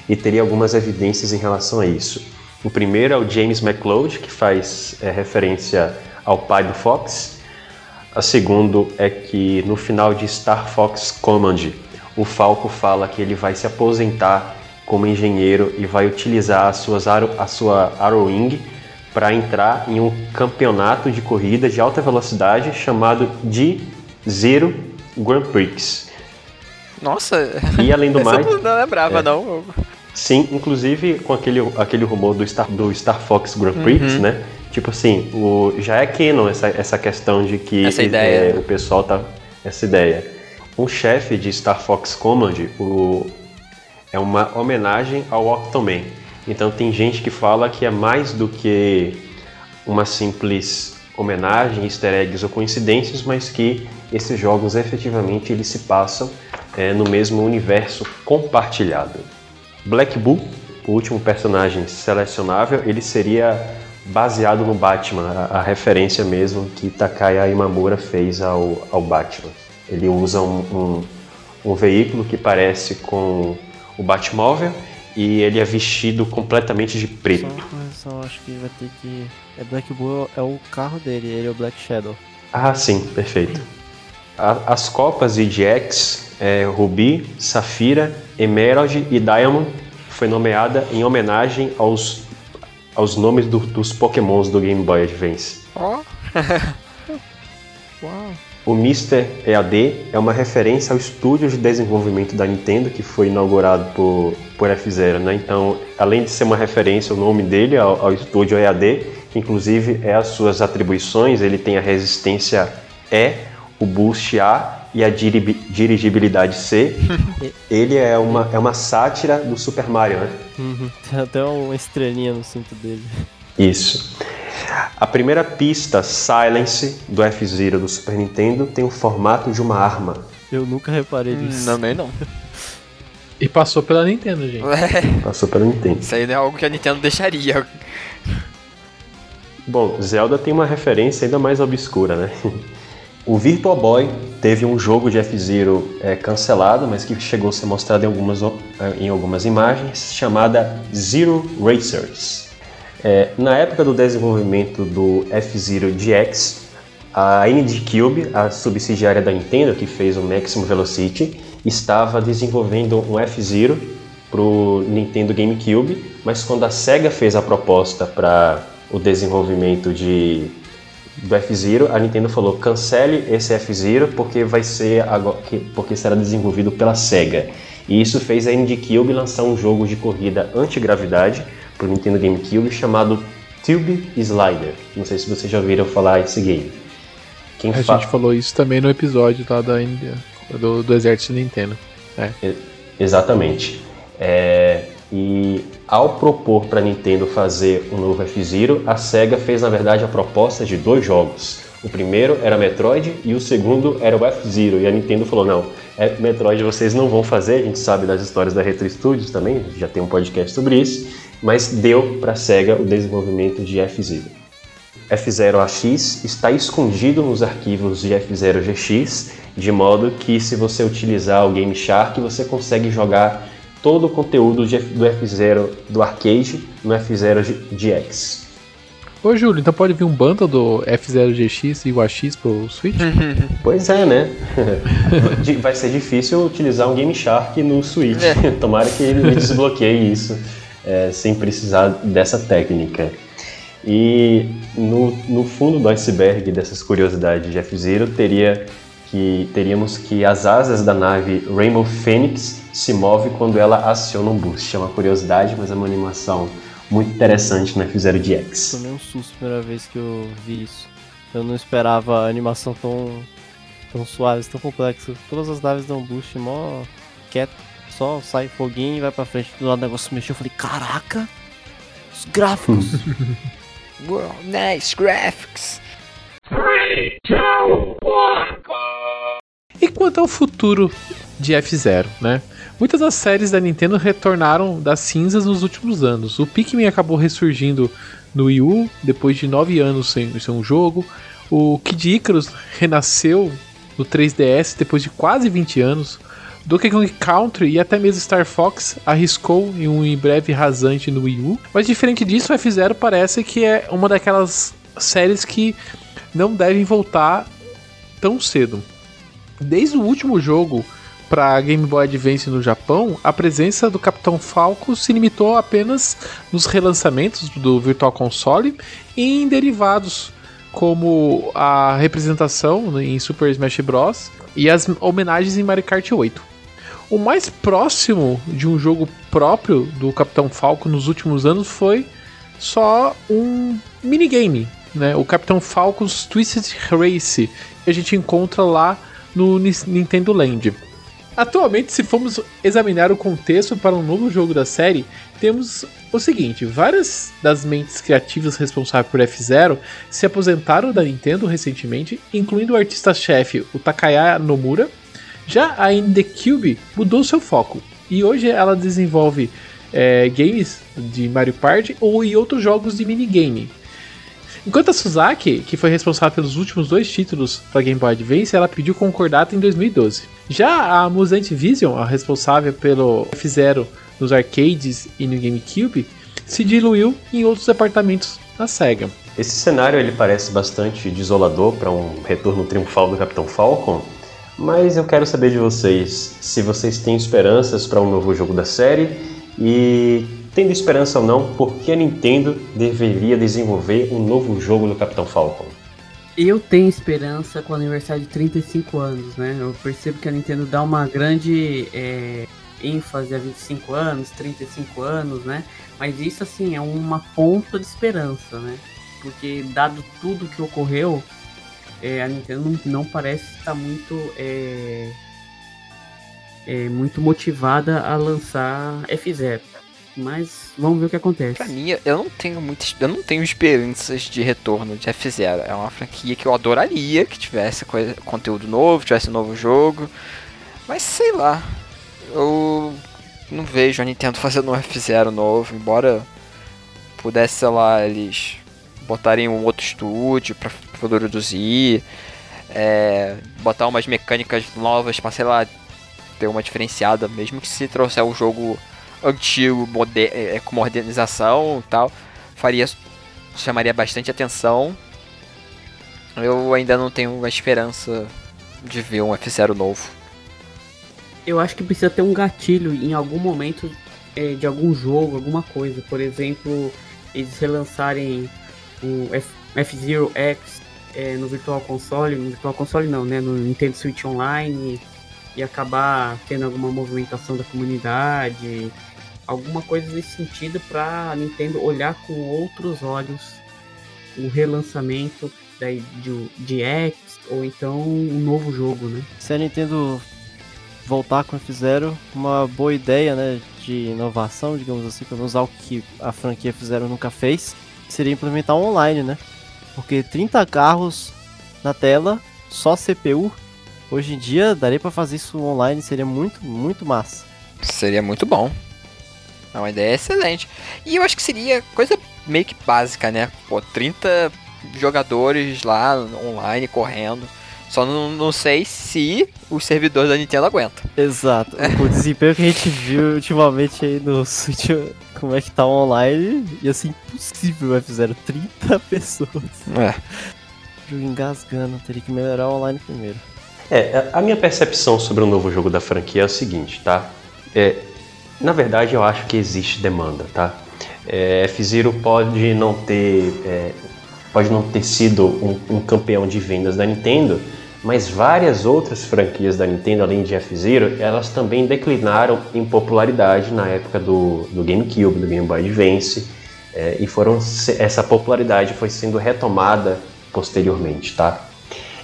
e teria algumas evidências em relação a isso. O primeiro é o James McLeod, que faz é, referência ao pai do Fox. A segundo é que no final de Star Fox Command, o Falco fala que ele vai se aposentar como engenheiro e vai utilizar as suas a sua Arrowing para entrar em um campeonato de corrida de alta velocidade chamado de Zero Grand Prix. Nossa! E além do mais. Não lembrava, é, não. Sim, inclusive com aquele, aquele rumor do Star, do Star Fox Grand Prix, uhum. né? Tipo assim, o, já é canon essa, essa questão de que essa ideia. É, o pessoal tá. Essa ideia. um chefe de Star Fox Command o, é uma homenagem ao Octoman. Então tem gente que fala que é mais do que uma simples homenagem, easter eggs ou coincidências, mas que esses jogos efetivamente eles se passam é, no mesmo universo compartilhado. Black Bull, o último personagem selecionável, ele seria baseado no Batman, a, a referência mesmo que Takaya Imamura fez ao, ao Batman. Ele usa um, um, um veículo que parece com o Batmóvel e ele é vestido completamente de preto. Só uma correção, acho que vai ter que. É Black Bull é o carro dele, ele é o Black Shadow. Ah, sim, perfeito. A- as copas de X, é, Ruby, Safira, Emerald e Diamond foi nomeada em homenagem aos, aos nomes do- dos Pokémons do Game Boy Advance. Ó, Uau! O Mr. EAD é uma referência ao estúdio de desenvolvimento da Nintendo que foi inaugurado por, por F-Zero, né? Então, além de ser uma referência, o nome dele ao, ao estúdio EAD, que inclusive é as suas atribuições, ele tem a resistência E, o boost A e a diri- dirigibilidade C. ele é uma, é uma sátira do Super Mario, né? Uhum. Tem até uma estrelinha no cinto dele. Isso. A primeira pista, Silence, do F-Zero do Super Nintendo, tem o formato de uma arma. Eu nunca reparei nisso. também não. E passou pela Nintendo, gente. Passou pelo Nintendo. Isso aí não é algo que a Nintendo deixaria. Bom, Zelda tem uma referência ainda mais obscura, né? O Virtual Boy teve um jogo de F-Zero é, cancelado, mas que chegou a ser mostrado em algumas, eh, em algumas imagens, chamada Zero Racers. É, na época do desenvolvimento do F-Zero GX, a ND Cube, a subsidiária da Nintendo que fez o Maximum Velocity, estava desenvolvendo um F-Zero para o Nintendo GameCube, mas quando a Sega fez a proposta para o desenvolvimento de do F-Zero, a Nintendo falou cancele esse F-Zero porque vai ser agora, porque será desenvolvido pela Sega. E isso fez a ND Cube lançar um jogo de corrida antigravidade para o Nintendo GameCube chamado Tube Slider. Não sei se vocês já ouviram falar esse game. Quem A fa- gente falou isso também no episódio lá da, do, do Exército Nintendo. Exatamente. É, e ao propor para a Nintendo fazer um novo F-Zero, a SEGA fez na verdade a proposta de dois jogos. O primeiro era Metroid e o segundo era o F-Zero. E a Nintendo falou: não, é, Metroid vocês não vão fazer, a gente sabe das histórias da Retro Studios também, já tem um podcast sobre isso, mas deu para a SEGA o desenvolvimento de F-Zero. F0 AX está escondido nos arquivos de F0 GX, de modo que se você utilizar o Game Shark, você consegue jogar todo o conteúdo do F0 do arcade no F0 G- GX. Ô, Júlio, então pode vir um bundle do F0GX e o AX pro Switch? Pois é, né? Vai ser difícil utilizar um Game Shark no Switch. Tomara que ele desbloqueie isso é, sem precisar dessa técnica. E no, no fundo do iceberg dessas curiosidades de F-Zero teria que teríamos que as asas da nave Rainbow Phoenix se movem quando ela aciona um boost. É uma curiosidade, mas é uma animação muito interessante no F-Zero GX. Tomei um susto a primeira vez que eu vi isso. Eu não esperava a animação tão, tão suave, tão complexa. Todas as naves dão boost mó quieto. Só sai foguinho e vai pra frente. Do lado o negócio mexeu. Eu falei, caraca! Os gráficos! Wow, nice graphics. E quanto ao futuro de F0, né? Muitas das séries da Nintendo retornaram das cinzas nos últimos anos. O Pikmin acabou ressurgindo no Wii U depois de nove anos sem ser um jogo. O Kid Icarus renasceu no 3DS depois de quase 20 anos. Donkey Kong Country e até mesmo Star Fox arriscou em um em breve rasante no Wii U. Mas diferente disso, o F0 parece que é uma daquelas séries que não devem voltar tão cedo. Desde o último jogo para Game Boy Advance no Japão, a presença do Capitão Falco se limitou apenas nos relançamentos do Virtual Console e em derivados, como a representação em Super Smash Bros. e as homenagens em Mario Kart 8. O mais próximo de um jogo próprio do Capitão Falco nos últimos anos foi só um minigame, né? O Capitão Falco's Twisted Race, que a gente encontra lá no Nintendo Land. Atualmente, se formos examinar o contexto para um novo jogo da série, temos o seguinte: várias das mentes criativas responsáveis por F-Zero se aposentaram da Nintendo recentemente, incluindo o artista-chefe, o Takaya Nomura. Já a Indie Cube mudou seu foco e hoje ela desenvolve é, games de Mario Party ou e outros jogos de minigame. Enquanto a Suzaki, que foi responsável pelos últimos dois títulos para Game Boy Advance, ela pediu concordata em 2012. Já a Musante Vision, a responsável pelo F-Zero nos arcades e no GameCube, se diluiu em outros departamentos da SEGA. Esse cenário ele parece bastante desolador para um retorno triunfal do Capitão Falcon, mas eu quero saber de vocês se vocês têm esperanças para um novo jogo da série e tendo esperança ou não, por que a Nintendo deveria desenvolver um novo jogo do Capitão Falcon? Eu tenho esperança com o aniversário de 35 anos, né? Eu percebo que a Nintendo dá uma grande é, ênfase a 25 anos, 35 anos, né? Mas isso, assim, é uma ponta de esperança, né? Porque, dado tudo que ocorreu, é, a Nintendo não, não parece estar muito, é, é, muito motivada a lançar F0. Mas vamos ver o que acontece. Pra mim, eu não tenho muitas. Eu não tenho esperanças de retorno de F0. É uma franquia que eu adoraria que tivesse coisa, conteúdo novo, tivesse um novo jogo. Mas sei lá. Eu não vejo a Nintendo fazendo um F0 novo, embora pudesse, sei lá, eles botarem um outro estúdio pra, produzir. É, botar umas mecânicas novas pra, sei lá, ter uma diferenciada, mesmo que se trouxer o jogo antigo, moder é, com modernização e tal, faria chamaria bastante atenção. Eu ainda não tenho a esperança de ver um F0 novo. Eu acho que precisa ter um gatilho em algum momento é, de algum jogo, alguma coisa. Por exemplo, eles relançarem o F-Zero X é, no Virtual Console, no Virtual Console não, né? No Nintendo Switch Online e acabar tendo alguma movimentação da comunidade, alguma coisa nesse sentido para a Nintendo olhar com outros olhos o relançamento de, de X ou então um novo jogo, né? Se a Nintendo voltar com o F-Zero, uma boa ideia, né, de inovação, digamos assim, para usar o que a franquia F-Zero nunca fez, seria implementar online, né? Porque 30 carros na tela, só CPU, hoje em dia daria para fazer isso online, seria muito, muito massa. Seria muito bom. É uma ideia excelente. E eu acho que seria coisa meio que básica, né? Pô, 30 jogadores lá online correndo. Só não, não sei se os servidores da Nintendo aguentam. Exato. o desempenho que a gente viu ultimamente aí no Switch, como é que tá online, ia ser impossível o F0. 30 pessoas. É. Jogo engasgando, teria que melhorar o online primeiro. É, a minha percepção sobre o novo jogo da franquia é o seguinte, tá? É, na verdade, eu acho que existe demanda, tá? É, F-Zero pode não ter é, pode não ter sido um, um, campeão de vendas da Nintendo, mas várias outras franquias da Nintendo, além de F-Zero, elas também declinaram em popularidade na época do, do GameCube, do Game Boy Advance, é, e foram essa popularidade foi sendo retomada posteriormente, tá?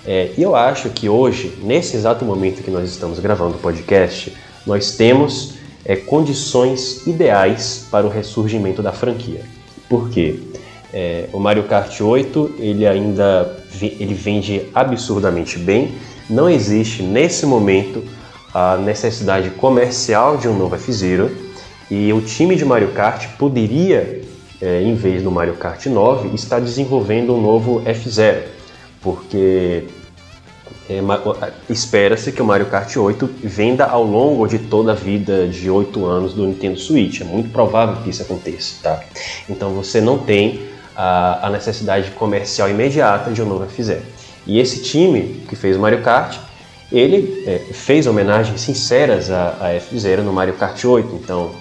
É, e eu acho que hoje, nesse exato momento que nós estamos gravando o podcast, nós temos é, condições ideais para o ressurgimento da franquia. Por quê? É, o Mario Kart 8 ele ainda ele vende absurdamente bem. Não existe nesse momento a necessidade comercial de um novo F-Zero e o time de Mario Kart poderia, é, em vez do Mario Kart 9, estar desenvolvendo um novo F-Zero, porque é, Espera-se que o Mario Kart 8 venda ao longo de toda a vida de 8 anos do Nintendo Switch. É muito provável que isso aconteça, tá? Então você não tem a, a necessidade comercial imediata de um novo F0. E esse time que fez o Mario Kart, ele é, fez homenagens sinceras a, a F0 no Mario Kart 8. Então,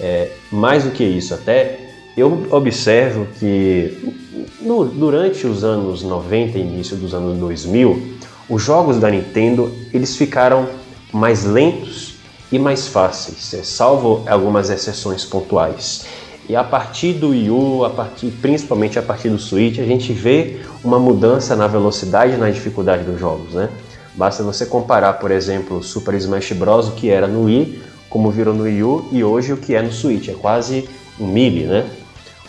é, mais do que isso, até eu observo que no, durante os anos 90 e início dos anos 2000, os jogos da Nintendo eles ficaram mais lentos e mais fáceis, é, salvo algumas exceções pontuais. E a partir do Wii U, a partir, principalmente a partir do Switch, a gente vê uma mudança na velocidade e na dificuldade dos jogos, né? Basta você comparar, por exemplo, Super Smash Bros, o que era no Wii, como virou no Wii U, e hoje o que é no Switch. É quase um mili, né?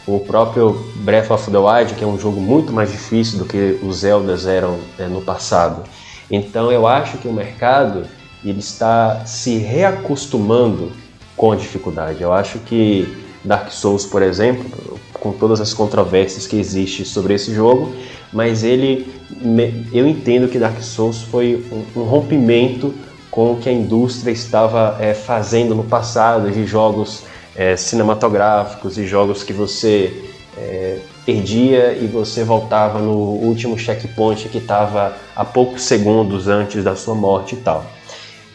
O próprio Breath of the Wild, que é um jogo muito mais difícil do que os Zeldas eram né, no passado. Então eu acho que o mercado ele está se reacostumando com a dificuldade. Eu acho que Dark Souls, por exemplo, com todas as controvérsias que existem sobre esse jogo, mas ele, eu entendo que Dark Souls foi um, rompimento com o que a indústria estava é, fazendo no passado de jogos é, cinematográficos e jogos que você é, perdia e você voltava no último checkpoint que estava a poucos segundos antes da sua morte e tal.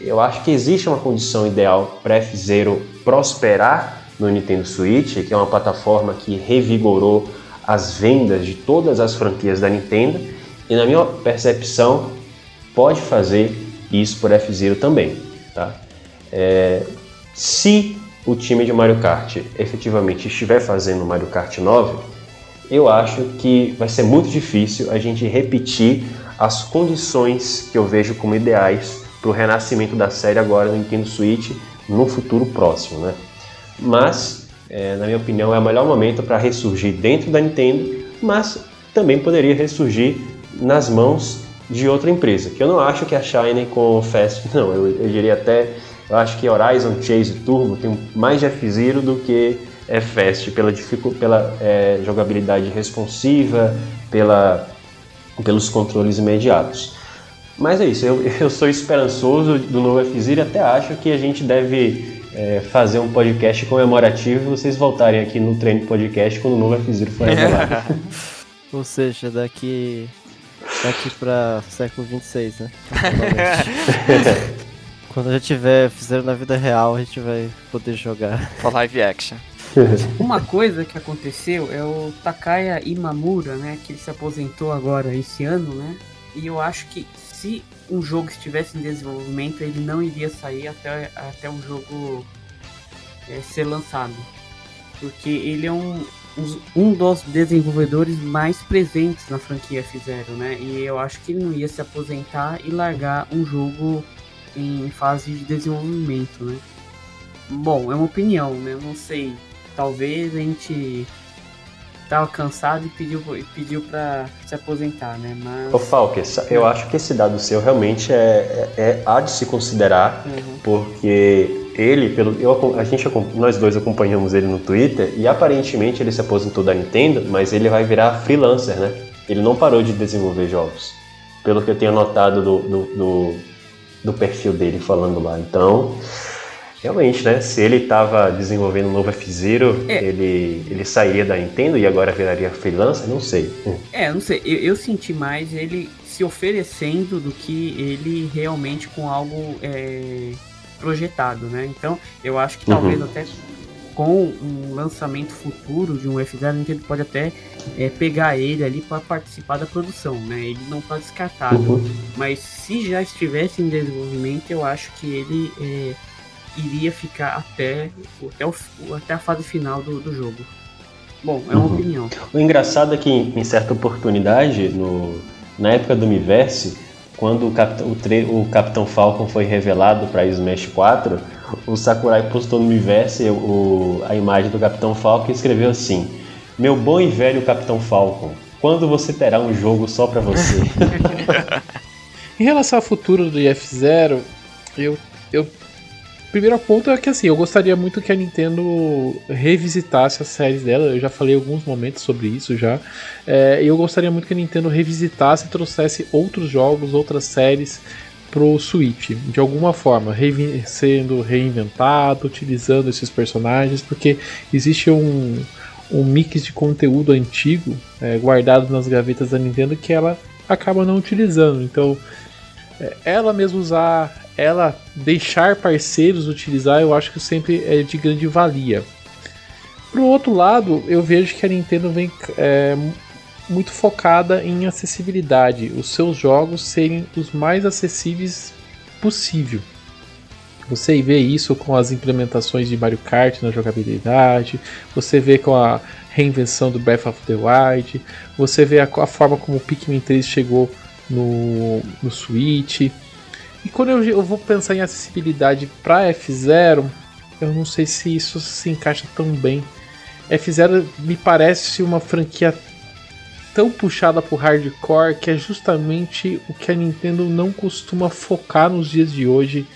Eu acho que existe uma condição ideal para F-Zero prosperar no Nintendo Switch, que é uma plataforma que revigorou as vendas de todas as franquias da Nintendo, e na minha percepção pode fazer isso por F-Zero também. Tá? É, se o time de Mario Kart efetivamente estiver fazendo Mario Kart 9, eu acho que vai ser muito difícil a gente repetir as condições que eu vejo como ideais para o renascimento da série agora no Nintendo Switch no futuro próximo, né? Mas, é, na minha opinião, é o melhor momento para ressurgir dentro da Nintendo, mas também poderia ressurgir nas mãos de outra empresa, que eu não acho que a Shine Fast, não, eu, eu diria até, eu acho que Horizon Chase Turbo tem mais de F-Zero do que F-Fast, pela, pela é, jogabilidade responsiva, pela, pelos controles imediatos. Mas é isso, eu, eu sou esperançoso do novo F-Zero e até acho que a gente deve é, fazer um podcast comemorativo e vocês voltarem aqui no treino podcast quando o novo F-Zero for revelado. Ou seja, daqui daqui para século 26, né? Quando a gente tiver fizeram na vida real, a gente vai poder jogar. For live action. Uma coisa que aconteceu é o Takaya Imamura, né? Que ele se aposentou agora esse ano, né? E eu acho que se um jogo estivesse em desenvolvimento, ele não iria sair até, até o jogo é, ser lançado. Porque ele é um, um dos desenvolvedores mais presentes na franquia F0, né? E eu acho que ele não ia se aposentar e largar um jogo em fase de desenvolvimento, né? Bom, é uma opinião, né? Não sei. Talvez a gente tava cansado e pediu, pediu para se aposentar, né? Mas... Ô Falker, eu acho que esse dado seu realmente é, é, é há de se considerar, uhum. porque ele, pelo, eu, a gente, nós dois acompanhamos ele no Twitter e aparentemente ele se aposentou da Nintendo, mas ele vai virar freelancer, né? Ele não parou de desenvolver jogos, pelo que eu tenho notado do, do, do, do perfil dele falando lá. Então, realmente, né? Se ele estava desenvolvendo um novo F-Zero, é. ele, ele sairia da Nintendo e agora viraria freelancer? Não sei. É, não sei. Eu, eu senti mais ele se oferecendo do que ele realmente com algo. É projetado, né? Então, eu acho que talvez uhum. até com um lançamento futuro de um F0, a Nintendo pode até é, pegar ele ali para participar da produção, né? Ele não está descartado, uhum. mas se já estivesse em desenvolvimento, eu acho que ele é, iria ficar até, até, o, até a fase final do, do jogo. Bom, é uma uhum. opinião. O engraçado é que em certa oportunidade, no, na época do Miiverse, quando o Capitão, o, o Capitão Falcon foi revelado para Smash 4, o Sakurai postou no Miiverse o, a imagem do Capitão Falcon e escreveu assim: Meu bom e velho Capitão Falcon, quando você terá um jogo só para você? em relação ao futuro do F0, eu, eu primeiro ponto é que assim, eu gostaria muito que a Nintendo revisitasse as séries dela. Eu já falei alguns momentos sobre isso já. É, eu gostaria muito que a Nintendo revisitasse e trouxesse outros jogos, outras séries pro Switch, de alguma forma, sendo reinventado, utilizando esses personagens, porque existe um, um mix de conteúdo antigo é, guardado nas gavetas da Nintendo que ela acaba não utilizando. Então, é, ela mesmo usar ela deixar parceiros utilizar, eu acho que sempre é de grande valia. Pro outro lado, eu vejo que a Nintendo vem é, muito focada em acessibilidade, os seus jogos serem os mais acessíveis possível. Você vê isso com as implementações de Mario Kart na jogabilidade, você vê com a reinvenção do Breath of the Wild, você vê a, a forma como o Pikmin 3 chegou no, no Switch. E quando eu, eu vou pensar em acessibilidade para F0, eu não sei se isso se encaixa tão bem. F0 me parece uma franquia tão puxada pro hardcore que é justamente o que a Nintendo não costuma focar nos dias de hoje.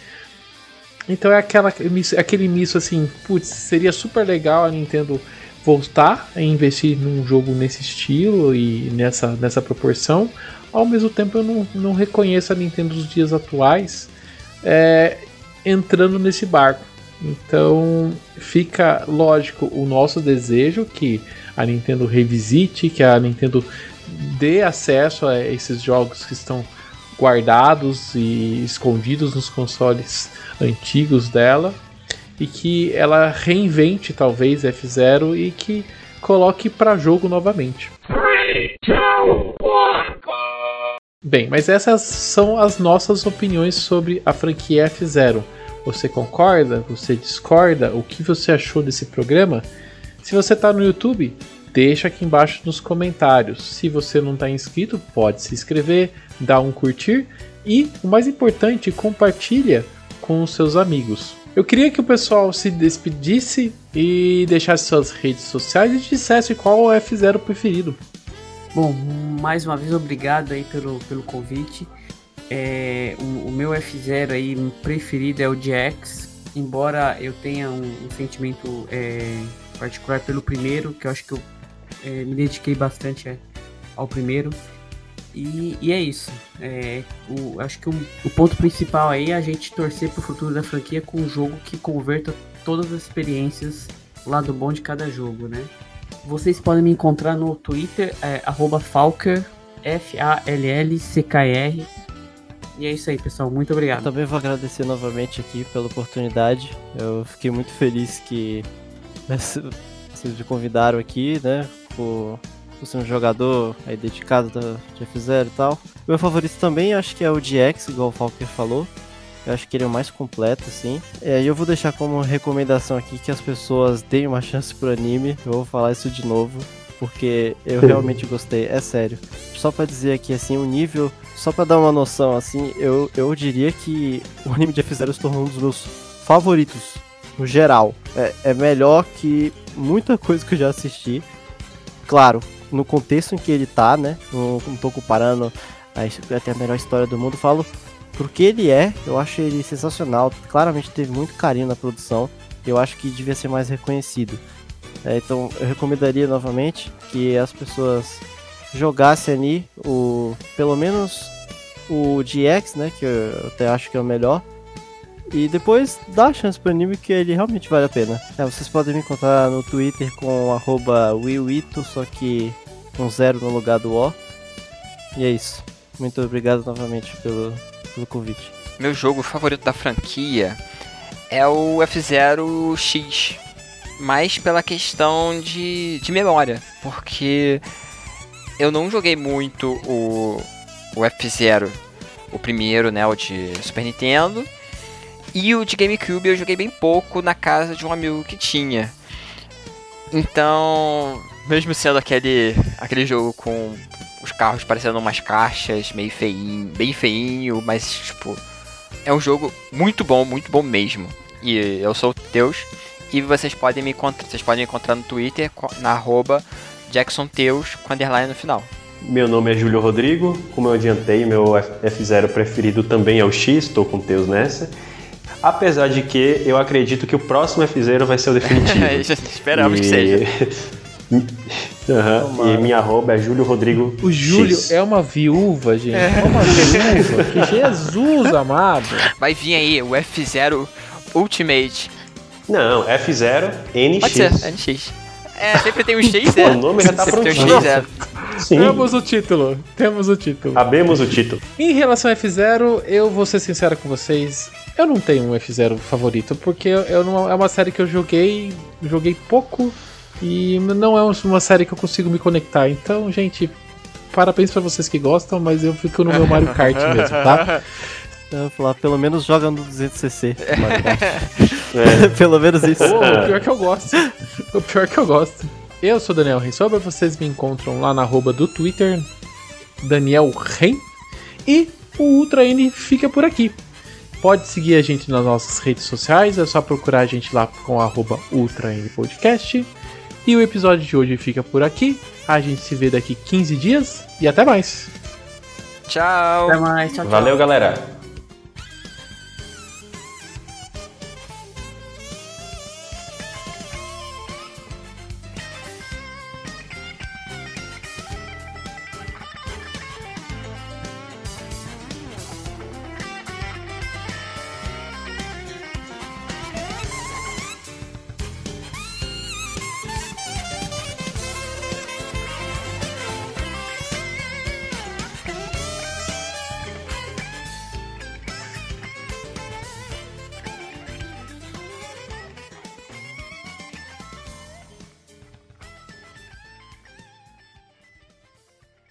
Então é aquela, aquele misto assim, putz, seria super legal a Nintendo voltar a investir num jogo nesse estilo e nessa, nessa proporção. Ao mesmo tempo eu não, não reconheço a Nintendo dos dias atuais é, entrando nesse barco. Então fica lógico o nosso desejo que a Nintendo revisite, que a Nintendo dê acesso a esses jogos que estão guardados e escondidos nos consoles antigos dela e que ela reinvente talvez F0 e que coloque para jogo novamente. Bem, mas essas são as nossas opiniões sobre a franquia F0. Você concorda? Você discorda? O que você achou desse programa? Se você está no YouTube, deixa aqui embaixo nos comentários. Se você não está inscrito, pode se inscrever, dar um curtir e, o mais importante, compartilha com os seus amigos. Eu queria que o pessoal se despedisse e deixasse suas redes sociais e dissesse qual é o F0 preferido. Bom, mais uma vez obrigado aí pelo, pelo convite. É, o, o, meu F0 aí preferido é o GX, embora eu tenha um, um sentimento é, particular pelo primeiro, que eu acho que eu é, me dediquei bastante é, ao primeiro. E, e é isso. É, o, acho que o, o, ponto principal aí é a gente torcer pro futuro da franquia com um jogo que converta todas as experiências lado bom de cada jogo, né? Vocês podem me encontrar no Twitter, é, Falker, F-A-L-L-C-K-R. E é isso aí, pessoal. Muito obrigado. Eu também vou agradecer novamente aqui pela oportunidade. Eu fiquei muito feliz que vocês me convidaram aqui, né? Por por ser um jogador aí dedicado da, de F0 e tal. Meu favorito também acho que é o DX, igual o Falker falou. Eu acho que ele é o mais completo, assim. É, e eu vou deixar como recomendação aqui que as pessoas deem uma chance pro anime. Eu vou falar isso de novo, porque eu realmente gostei, é sério. Só para dizer aqui, assim, o nível, só para dar uma noção, assim, eu, eu diria que o anime de F0 se tornou um dos meus favoritos, no geral. É, é melhor que muita coisa que eu já assisti. Claro, no contexto em que ele tá, né? Não, não tô comparando a, até a melhor história do mundo, falo porque ele é, eu acho ele sensacional. Claramente teve muito carinho na produção. Eu acho que devia ser mais reconhecido. É, então eu recomendaria novamente que as pessoas jogassem ali o pelo menos o GX, né, que eu até acho que é o melhor. E depois dá a chance pro anime que ele realmente vale a pena. É, vocês podem me encontrar no Twitter com arroba Willito, só que com zero no lugar do O. E é isso. Muito obrigado novamente pelo, pelo convite. Meu jogo favorito da franquia é o F0 X. Mais pela questão de, de memória. Porque eu não joguei muito o, o F0, o primeiro, né? O de Super Nintendo. E o de GameCube eu joguei bem pouco na casa de um amigo que tinha. Então, mesmo sendo aquele, aquele jogo com os carros parecendo umas caixas, meio feinho, bem feinho, mas tipo, é um jogo muito bom, muito bom mesmo. E eu sou o Teus e vocês podem me encontrar, vocês podem me encontrar no Twitter na arroba JacksonTeus com underline no final. Meu nome é Júlio Rodrigo, como eu adiantei, meu F0 preferido também é o X, estou com Teus nessa. Apesar de que eu acredito que o próximo F0 vai ser o definitivo. Esperamos e... que seja. Uhum. E minha arroba é Júlio Rodrigo. O Júlio X. é uma viúva, gente. É, é uma viúva. que Jesus amado. Vai vir aí o F0 Ultimate. Não, F0 NX. Pode ser, NX. É, sempre tem um X, é. O nome já tá sempre prontinho. Tem um X, é. Sim. Temos o título. Temos o título. Abemos o título. Em relação ao F0, eu vou ser sincero com vocês. Eu não tenho um F0 favorito, porque eu não, é uma série que eu joguei, joguei pouco e não é uma série que eu consigo me conectar. Então, gente, parabéns para vocês que gostam, mas eu fico no meu Mario Kart mesmo, tá? Eu vou falar, pelo menos joga no 200cc. é. pelo menos isso. Pô, o pior que eu gosto. O pior que eu gosto. Eu sou Daniel Rensober, vocês me encontram lá na arroba do Twitter, Daniel Ren. E o Ultra N fica por aqui. Pode seguir a gente nas nossas redes sociais, é só procurar a gente lá com arroba ultrampodcast. E o episódio de hoje fica por aqui. A gente se vê daqui 15 dias e até mais. Tchau. Até mais, tchau, tchau. Valeu, galera!